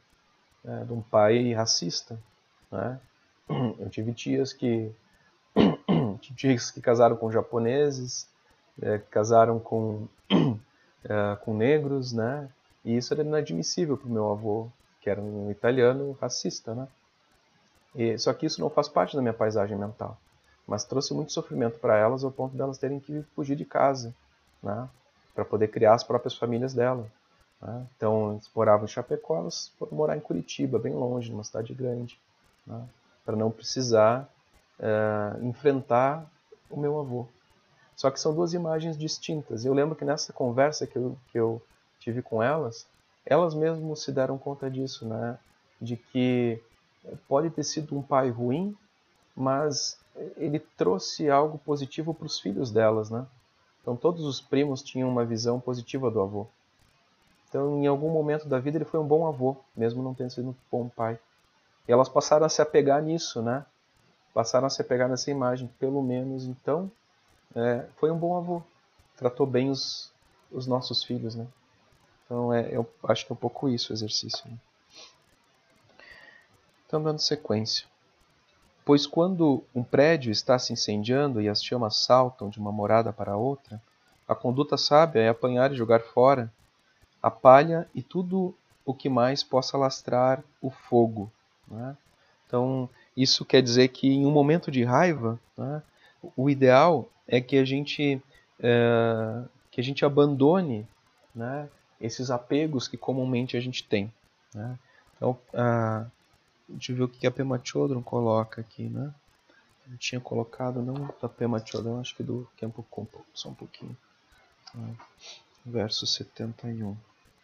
né, de um pai racista. Né? Eu tive tias que tias que casaram com japoneses, é, casaram com é, com negros, né? E isso era inadmissível para o meu avô, que era um italiano racista, né? E, só que isso não faz parte da minha paisagem mental, mas trouxe muito sofrimento para elas ao ponto delas terem que fugir de casa, né? Para poder criar as próprias famílias dela. Né? Então, eles moravam em Chapecó, elas foram morar em Curitiba, bem longe, numa cidade grande, né? para não precisar é, enfrentar o meu avô. Só que são duas imagens distintas. Eu lembro que nessa conversa que eu, que eu tive com elas, elas mesmas se deram conta disso, né? De que pode ter sido um pai ruim, mas ele trouxe algo positivo para os filhos delas, né? Então todos os primos tinham uma visão positiva do avô. Então, em algum momento da vida, ele foi um bom avô, mesmo não tendo sido um bom pai. E elas passaram a se apegar nisso, né? Passaram a se apegar nessa imagem. Pelo menos, então, é, foi um bom avô. Tratou bem os, os nossos filhos, né? Então, é, eu acho que é um pouco isso o exercício. Né? Então, dando sequência. Pois quando um prédio está se incendiando e as chamas saltam de uma morada para outra, a conduta sábia é apanhar e jogar fora a palha e tudo o que mais possa lastrar o fogo. Né? Então, isso quer dizer que em um momento de raiva, né, o ideal é que a gente, é, que a gente abandone né, esses apegos que comumente a gente tem. Né? Então, a, deixa eu ver o que a Pema Chodron coloca aqui. Né? Eu tinha colocado, não da Pema Chodron, acho que do Kempo Kumpo, só um pouquinho. Né? Verso 71.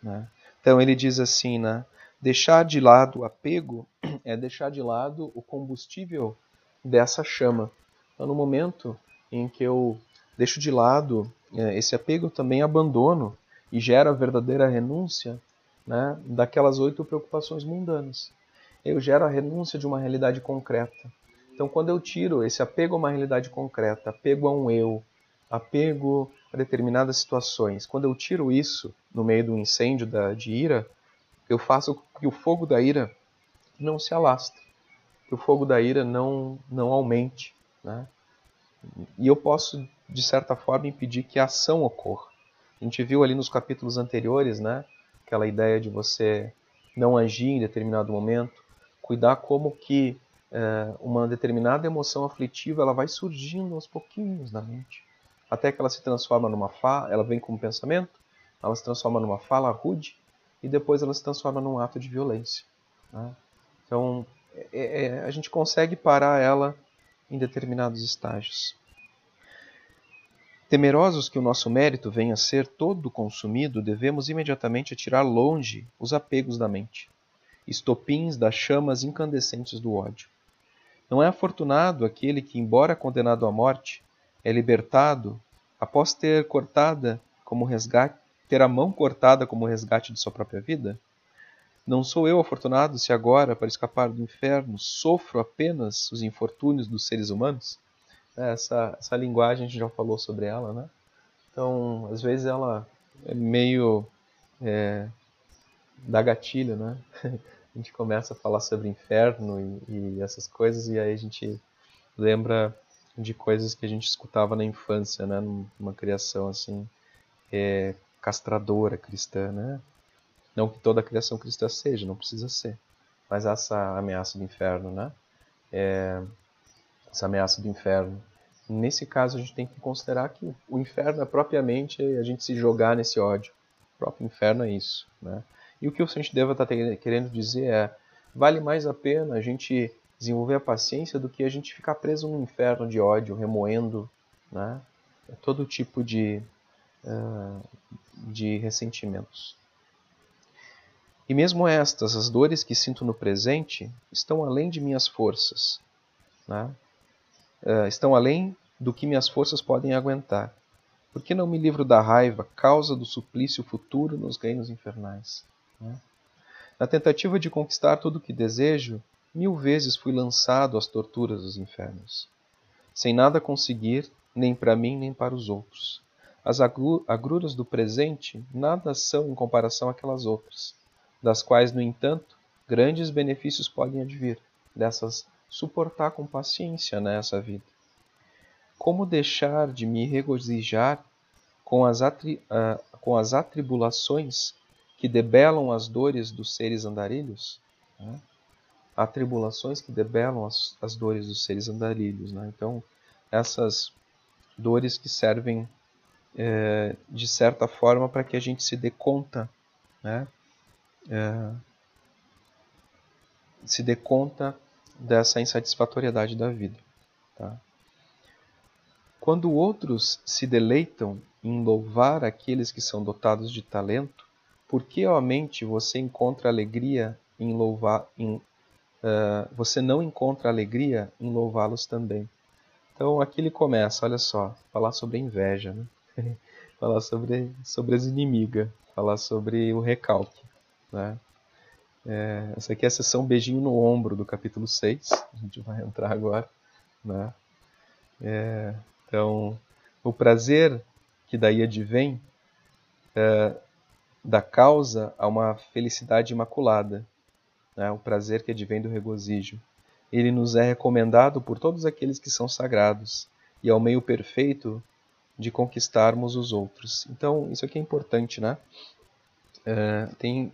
Né? Então ele diz assim, né? Deixar de lado o apego é deixar de lado o combustível dessa chama. Então, no momento em que eu deixo de lado é, esse apego, eu também abandono e gero a verdadeira renúncia né, daquelas oito preocupações mundanas. Eu gero a renúncia de uma realidade concreta. Então, quando eu tiro esse apego a uma realidade concreta, apego a um eu, apego a determinadas situações. Quando eu tiro isso no meio do incêndio da, de ira, eu faço que o fogo da ira não se alastre. que o fogo da ira não, não aumente. Né? E eu posso, de certa forma, impedir que a ação ocorra. A gente viu ali nos capítulos anteriores, né, aquela ideia de você não agir em determinado momento, cuidar como que é, uma determinada emoção aflitiva ela vai surgindo aos pouquinhos na mente, até que ela se transforma numa fala, ela vem como pensamento, ela se transforma numa fala rude e depois ela se transforma num ato de violência. Né? Então é, é, a gente consegue parar ela em determinados estágios. Temerosos que o nosso mérito venha a ser todo consumido, devemos imediatamente atirar longe os apegos da mente, estopins das chamas incandescentes do ódio. Não é afortunado aquele que, embora condenado à morte, é libertado após ter cortada como resgate, ter a mão cortada como resgate de sua própria vida? Não sou eu afortunado se agora, para escapar do inferno, sofro apenas os infortúnios dos seres humanos? Essa, essa linguagem a gente já falou sobre ela, né? Então, às vezes ela é meio é, dá gatilho, né? A gente começa a falar sobre inferno e, e, essas coisas e aí a gente lembra de coisas que a gente escutava na infância, né? Numa criação assim é, castradora cristã, né? Não que toda criação cristã seja, não precisa ser, mas essa ameaça do inferno, né? É, essa ameaça do inferno. Nesse caso, a gente tem que considerar que o inferno é propriamente a gente se jogar nesse ódio. O próprio inferno é isso. Né? E o que o Santideva está querendo dizer é: vale mais a pena a gente desenvolver a paciência do que a gente ficar preso num inferno de ódio, remoendo né? todo tipo de, uh, de ressentimentos. E mesmo estas, as dores que sinto no presente, estão além de minhas forças. Né? Uh, estão além do que minhas forças podem aguentar. Por que não me livro da raiva, causa do suplício futuro nos reinos infernais? Né? Na tentativa de conquistar tudo o que desejo, mil vezes fui lançado às torturas dos infernos, sem nada conseguir, nem para mim nem para os outros. As agruras do presente nada são em comparação àquelas outras, das quais, no entanto, grandes benefícios podem advir dessas suportar com paciência nessa vida. Como deixar de me regozijar com as, atri, uh, com as atribulações que debelam as dores dos seres andarilhos? Né? Atribulações que debelam as, as dores dos seres andarilhos. Né? Então, essas dores que servem é, de certa forma para que a gente se dê conta, né? É, se dê conta dessa insatisfatoriedade da vida. Tá? Quando outros se deleitam em louvar aqueles que são dotados de talento, por que mente você encontra alegria em louvar, em, uh, você não encontra alegria em louvá-los também? Então aqui ele começa, olha só, falar sobre a inveja, né? falar sobre, sobre as inimigas, falar sobre o recalque. Né? É, essa aqui é a sessão beijinho no ombro do capítulo 6. A gente vai entrar agora. Né? É, então, o prazer que daí advém é, da causa a uma felicidade imaculada. Né? O prazer que advém do regozijo. Ele nos é recomendado por todos aqueles que são sagrados e é o meio perfeito de conquistarmos os outros. Então, isso aqui é importante, né? É, tem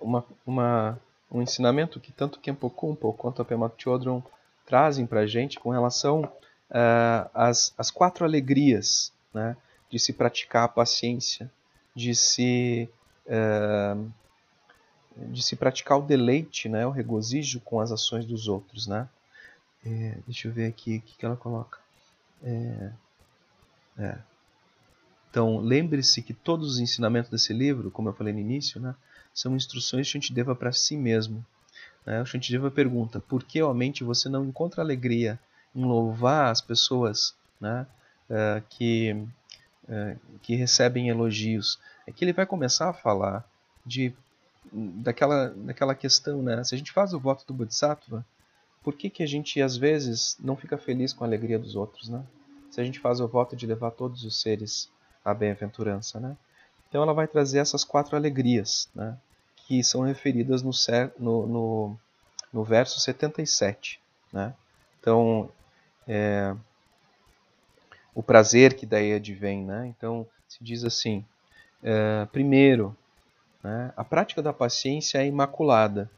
uma, uma, um ensinamento que tanto Kempo Kumpo quanto a Pema Chodron trazem para a gente com relação uh, às, às quatro alegrias né, de se praticar a paciência, de se, uh, de se praticar o deleite, né, o regozijo com as ações dos outros. Né? É, deixa eu ver aqui o que, que ela coloca. É, é. Então, lembre-se que todos os ensinamentos desse livro, como eu falei no início, né, são instruções que Shantideva para si mesmo. Né? O Shantideva pergunta, por que, ó mente, você não encontra alegria em louvar as pessoas né, uh, que, uh, que recebem elogios? É que ele vai começar a falar de, daquela, daquela questão, né? se a gente faz o voto do Bodhisattva, por que, que a gente às vezes não fica feliz com a alegria dos outros? Né? Se a gente faz o voto de levar todos os seres à bem-aventurança, né? Então ela vai trazer essas quatro alegrias, né, que são referidas no, no, no, no verso 77. Né? Então, é, o prazer que daí advém. Né? Então, se diz assim: é, primeiro, né, a prática da paciência é imaculada.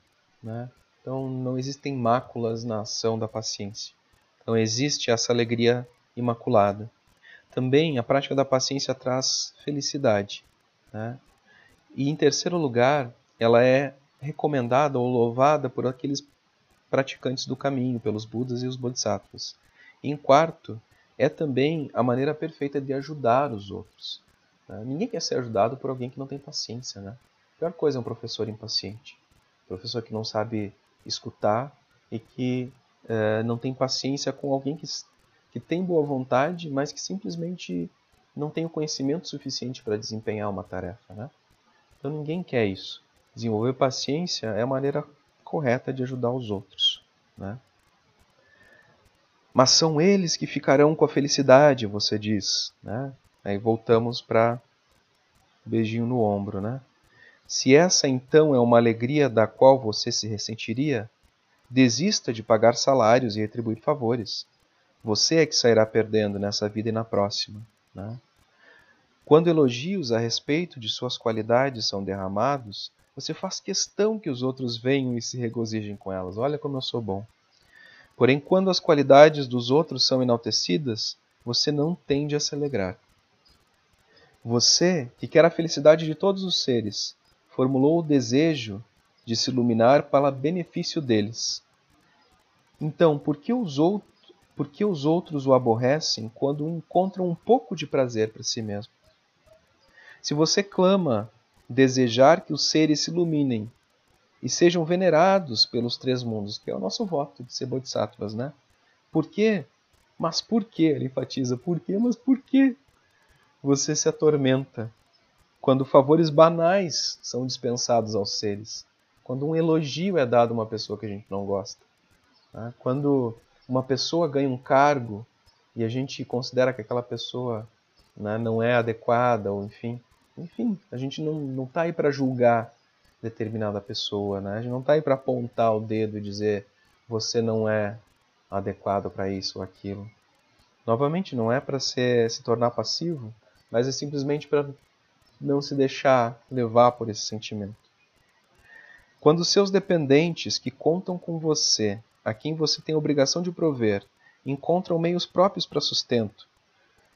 Né? Então, não existem máculas na ação da paciência. Então, existe essa alegria imaculada. Também a prática da paciência traz felicidade. Né? E em terceiro lugar, ela é recomendada ou louvada por aqueles praticantes do caminho, pelos Budas e os Bodhisattvas. Em quarto, é também a maneira perfeita de ajudar os outros. Né? Ninguém quer ser ajudado por alguém que não tem paciência. Né? A pior coisa é um professor impaciente. Um professor que não sabe escutar e que é, não tem paciência com alguém que, que tem boa vontade, mas que simplesmente não tem o conhecimento suficiente para desempenhar uma tarefa. Né? Então ninguém quer isso. Desenvolver paciência é a maneira correta de ajudar os outros. Né? Mas são eles que ficarão com a felicidade, você diz. Né? Aí voltamos para beijinho no ombro. Né? Se essa então é uma alegria da qual você se ressentiria, desista de pagar salários e retribuir favores. Você é que sairá perdendo nessa vida e na próxima. Né? Quando elogios a respeito de suas qualidades são derramados, você faz questão que os outros venham e se regozijem com elas. Olha como eu sou bom. Porém, quando as qualidades dos outros são enaltecidas, você não tende a se alegrar. Você, que quer a felicidade de todos os seres, formulou o desejo de se iluminar para benefício deles. Então, por que os, outros, por que os outros o aborrecem quando encontram um pouco de prazer para si mesmo? Se você clama desejar que os seres se iluminem e sejam venerados pelos três mundos, que é o nosso voto de ser bodhisattvas, né? Por quê? Mas por quê? Ele enfatiza, por quê? Mas por quê? Você se atormenta quando favores banais são dispensados aos seres, quando um elogio é dado a uma pessoa que a gente não gosta, né? quando uma pessoa ganha um cargo e a gente considera que aquela pessoa né, não é adequada, ou enfim, enfim, a gente não está aí para julgar determinada pessoa, né? A gente não está aí para apontar o dedo e dizer você não é adequado para isso ou aquilo. Novamente, não é para se tornar passivo, mas é simplesmente para não se deixar levar por esse sentimento. Quando seus dependentes que contam com você, a quem você tem a obrigação de prover, encontram meios próprios para sustento,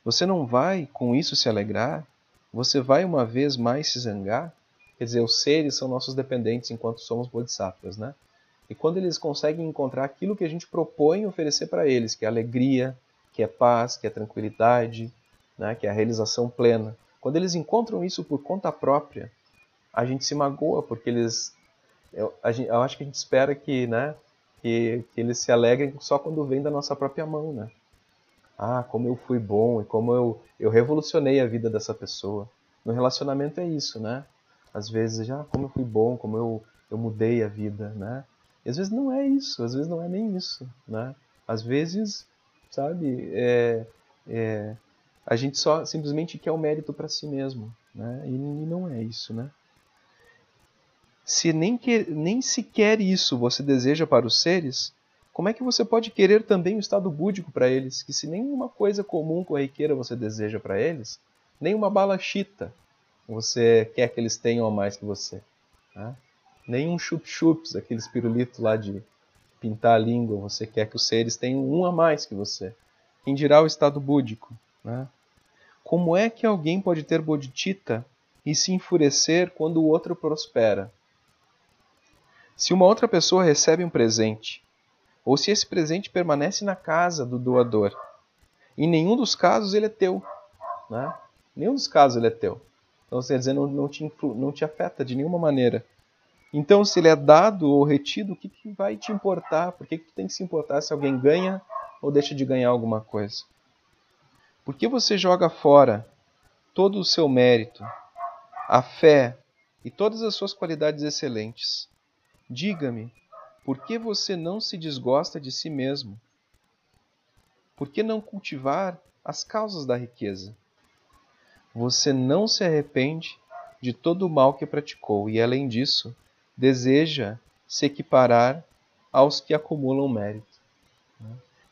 você não vai com isso se alegrar? Você vai uma vez mais se zangar? Quer dizer, os seres são nossos dependentes enquanto somos bodhisattvas, né? E quando eles conseguem encontrar aquilo que a gente propõe oferecer para eles, que é alegria, que é paz, que é tranquilidade, né? que é a realização plena, quando eles encontram isso por conta própria, a gente se magoa, porque eles. Eu, gente, eu acho que a gente espera que, né, que, que, eles se alegrem só quando vem da nossa própria mão, né? Ah, como eu fui bom e como eu, eu revolucionei a vida dessa pessoa. No relacionamento é isso, né? Às vezes, já, ah, como eu fui bom, como eu, eu mudei a vida, né? E às vezes não é isso, às vezes não é nem isso, né? Às vezes, sabe, é, é, a gente só simplesmente quer o mérito para si mesmo, né? E não é isso, né? Se nem, que, nem sequer isso você deseja para os seres, como é que você pode querer também o estado búdico para eles? Que se nenhuma coisa comum corriqueira você deseja para eles, nem uma bala chita você quer que eles tenham a mais que você. Né? Nem um chup-chups, aqueles pirulitos lá de pintar a língua, você quer que os seres tenham um a mais que você. Quem dirá o estado búdico? Né? Como é que alguém pode ter bodhicitta e se enfurecer quando o outro prospera? Se uma outra pessoa recebe um presente, ou se esse presente permanece na casa do doador, em nenhum dos casos ele é teu. Né? Nenhum dos casos ele é teu. Então, quer dizer, não, não, te, influ, não te afeta de nenhuma maneira. Então, se ele é dado ou retido, o que, que vai te importar? Por que, que tu tem que se importar se alguém ganha ou deixa de ganhar alguma coisa? Por que você joga fora todo o seu mérito, a fé e todas as suas qualidades excelentes? Diga-me, por que você não se desgosta de si mesmo? Por que não cultivar as causas da riqueza? Você não se arrepende de todo o mal que praticou e, além disso, deseja se equiparar aos que acumulam mérito.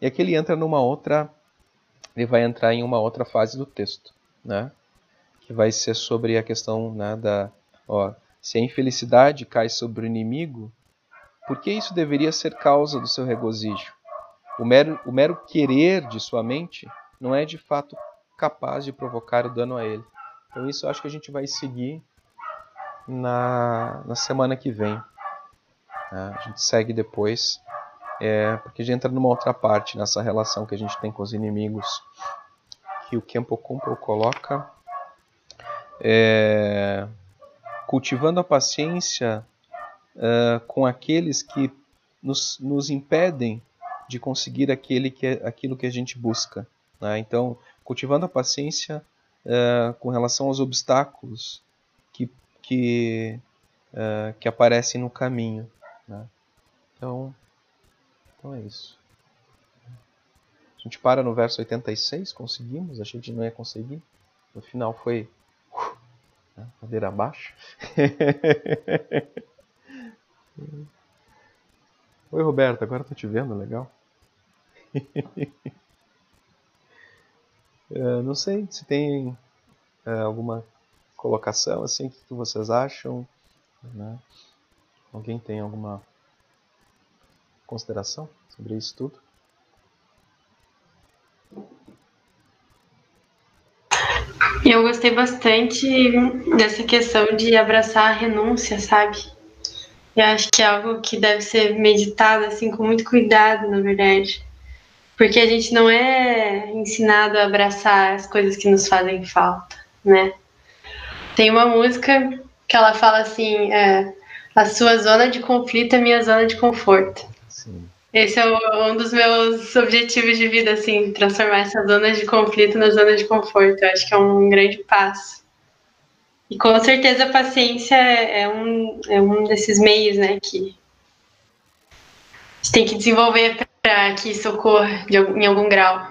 E aqui ele entra numa outra, ele vai entrar em uma outra fase do texto, né? que vai ser sobre a questão né, da, ó, se a infelicidade cai sobre o inimigo, por que isso deveria ser causa do seu regozijo? O mero, o mero querer de sua mente não é de fato capaz de provocar o dano a ele. Então isso eu acho que a gente vai seguir na, na semana que vem. Né? A gente segue depois, é, porque a gente entra numa outra parte nessa relação que a gente tem com os inimigos, que o Kempo Kumpo coloca. É, cultivando a paciência uh, com aqueles que nos, nos impedem de conseguir aquele que é, aquilo que a gente busca. Né? Então, cultivando a paciência uh, com relação aos obstáculos que, que, uh, que aparecem no caminho. Né? Então, então é isso. A gente para no verso 86, conseguimos, achei que não ia conseguir. No final foi né? ladeira abaixo. Oi Roberto, agora tô te vendo, legal. uh, não sei se tem uh, alguma colocação assim, o que vocês acham? Né? Alguém tem alguma consideração sobre isso tudo? Eu gostei bastante dessa questão de abraçar a renúncia, sabe? Eu acho que é algo que deve ser meditado assim com muito cuidado, na verdade. Porque a gente não é ensinado a abraçar as coisas que nos fazem falta, né? Tem uma música que ela fala assim: é, a sua zona de conflito é minha zona de conforto. Esse é um dos meus objetivos de vida, assim, transformar essa zona de conflito na zona de conforto. Eu acho que é um grande passo. E com certeza a paciência é um, é um desses meios, né, que a gente tem que desenvolver para que isso ocorra de, em algum grau.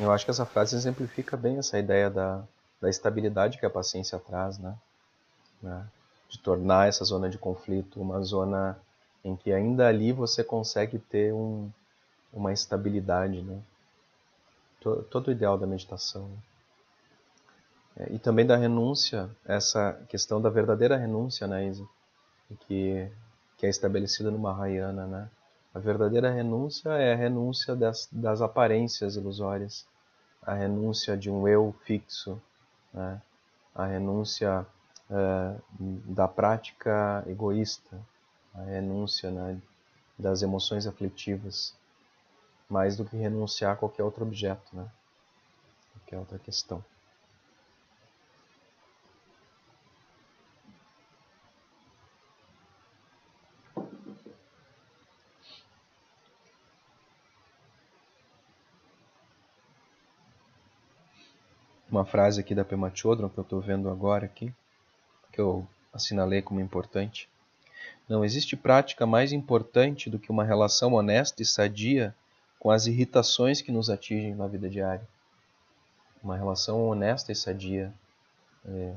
Eu acho que essa frase exemplifica bem essa ideia da, da estabilidade que a paciência traz, né? né? De tornar essa zona de conflito uma zona em que ainda ali você consegue ter um, uma estabilidade, né? Todo o ideal da meditação. É, e também da renúncia, essa questão da verdadeira renúncia, né, Isa? Que, que é estabelecida no Mahayana, né? A verdadeira renúncia é a renúncia das, das aparências ilusórias, a renúncia de um eu fixo, né? a renúncia uh, da prática egoísta, a renúncia né, das emoções aflitivas, mais do que renunciar a qualquer outro objeto, né? qualquer outra questão. Uma frase aqui da Pema Chodron que eu estou vendo agora aqui, que eu assinalei como importante. Não existe prática mais importante do que uma relação honesta e sadia com as irritações que nos atingem na vida diária. Uma relação honesta e sadia. É,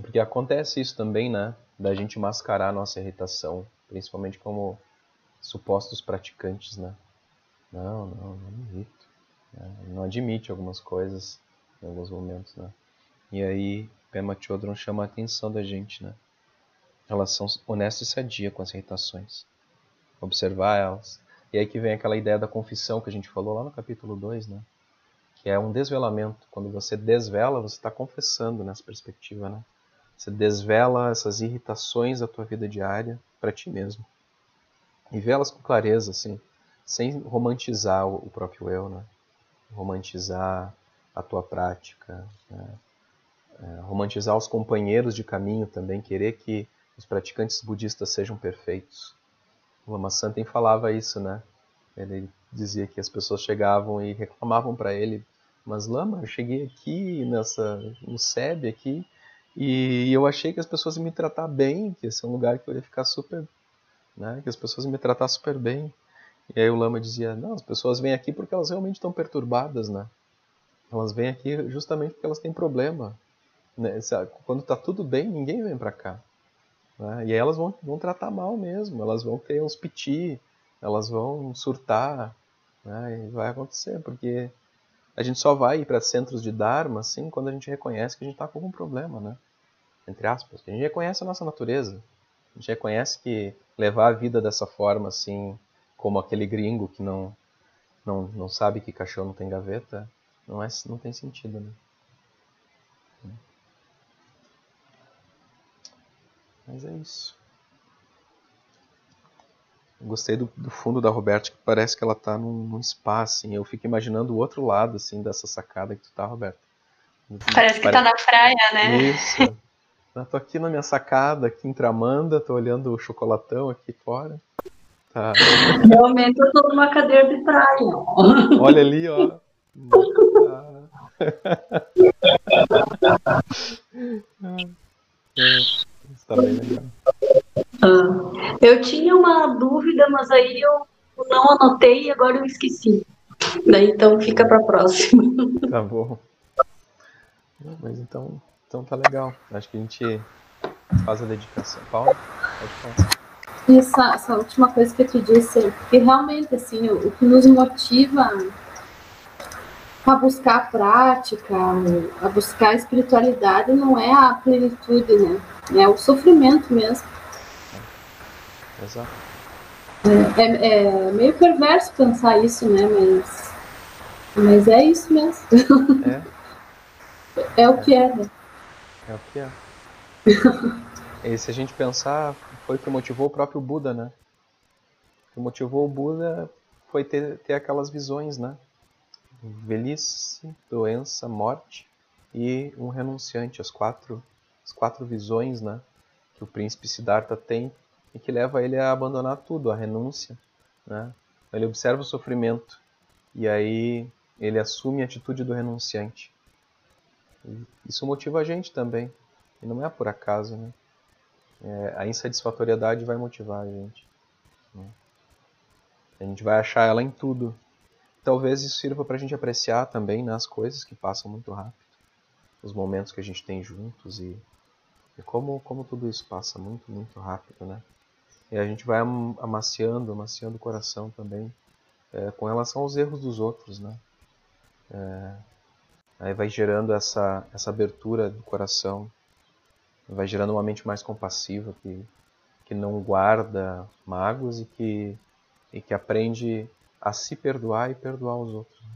porque acontece isso também, né? Da gente mascarar a nossa irritação, principalmente como supostos praticantes, né? Não, não, não me irrito. Né? Não admite algumas coisas em alguns momentos, né? E aí Pema Chodron chama a atenção da gente, né? Relação honesta e sadia com as irritações. Observar elas. E aí que vem aquela ideia da confissão que a gente falou lá no capítulo 2, né? Que é um desvelamento. Quando você desvela, você está confessando nessa perspectiva, né? Você desvela essas irritações da tua vida diária para ti mesmo. E vê elas com clareza, assim, sem romantizar o próprio eu, né? Romantizar a tua prática, né? é, romantizar os companheiros de caminho também, querer que os praticantes budistas sejam perfeitos. O Lama Santen falava isso, né? Ele dizia que as pessoas chegavam e reclamavam para ele, mas Lama, eu cheguei aqui nessa no SEB aqui e eu achei que as pessoas iam me tratar bem, que esse é um lugar que eu ia ficar super, né? Que as pessoas iam me tratar super bem. E aí o Lama dizia, não, as pessoas vêm aqui porque elas realmente estão perturbadas, né? Elas vêm aqui justamente porque elas têm problema. Né? Quando está tudo bem, ninguém vem para cá. Né? E elas vão, vão tratar mal mesmo, elas vão ter uns piti, elas vão surtar, né? e vai acontecer, porque a gente só vai para centros de Dharma assim quando a gente reconhece que a gente está com algum problema, né? Entre aspas. A gente reconhece a nossa natureza. A gente reconhece que levar a vida dessa forma, assim, como aquele gringo que não, não, não sabe que cachorro não tem gaveta, não, é, não tem sentido, né? Mas é isso. Gostei do, do, fundo da Roberta, que parece que ela tá num, num spa, assim. Eu fico imaginando o outro lado, assim, dessa sacada que tu tá, Roberta. Parece que Pare... tá na praia, né? Isso. Eu tô aqui na minha sacada, aqui em Tramanda, tô olhando o chocolatão aqui fora. Tá. Realmente eu tô numa cadeira de praia. Olha ali, ó. Bem legal. Ah, eu tinha uma dúvida, mas aí eu não anotei e agora eu esqueci. Daí então fica para próxima. Tá bom. Mas então, então tá legal. Acho que a gente faz a dedicação. Paulo, pode falar. Essa, essa última coisa que tu disse, que realmente assim, o, o que nos motiva a buscar a prática, a buscar a espiritualidade não é a plenitude, né? É o sofrimento mesmo. Exato. É, é, é, meio perverso pensar isso, né? Mas, mas é isso mesmo. É, é o que é, né? É o que é. e se a gente pensar, foi o que motivou o próprio Buda, né? O que motivou o Buda foi ter, ter aquelas visões, né? Velhice, doença, morte e um renunciante, as quatro, as quatro visões, né? Que o príncipe Siddhartha tem e que leva ele a abandonar tudo, a renúncia. Né? Ele observa o sofrimento e aí ele assume a atitude do renunciante. E isso motiva a gente também. E não é por acaso, né? É, a insatisfatoriedade vai motivar a gente. Né? A gente vai achar ela em tudo. Talvez isso sirva para a gente apreciar também né, as coisas que passam muito rápido. Os momentos que a gente tem juntos e, e como, como tudo isso passa muito, muito rápido, né? E a gente vai amaciando, amaciando o coração também é, com relação aos erros dos outros, né? É, aí vai gerando essa, essa abertura do coração, vai gerando uma mente mais compassiva que, que não guarda mágoas e que, e que aprende a se perdoar e perdoar os outros. Né?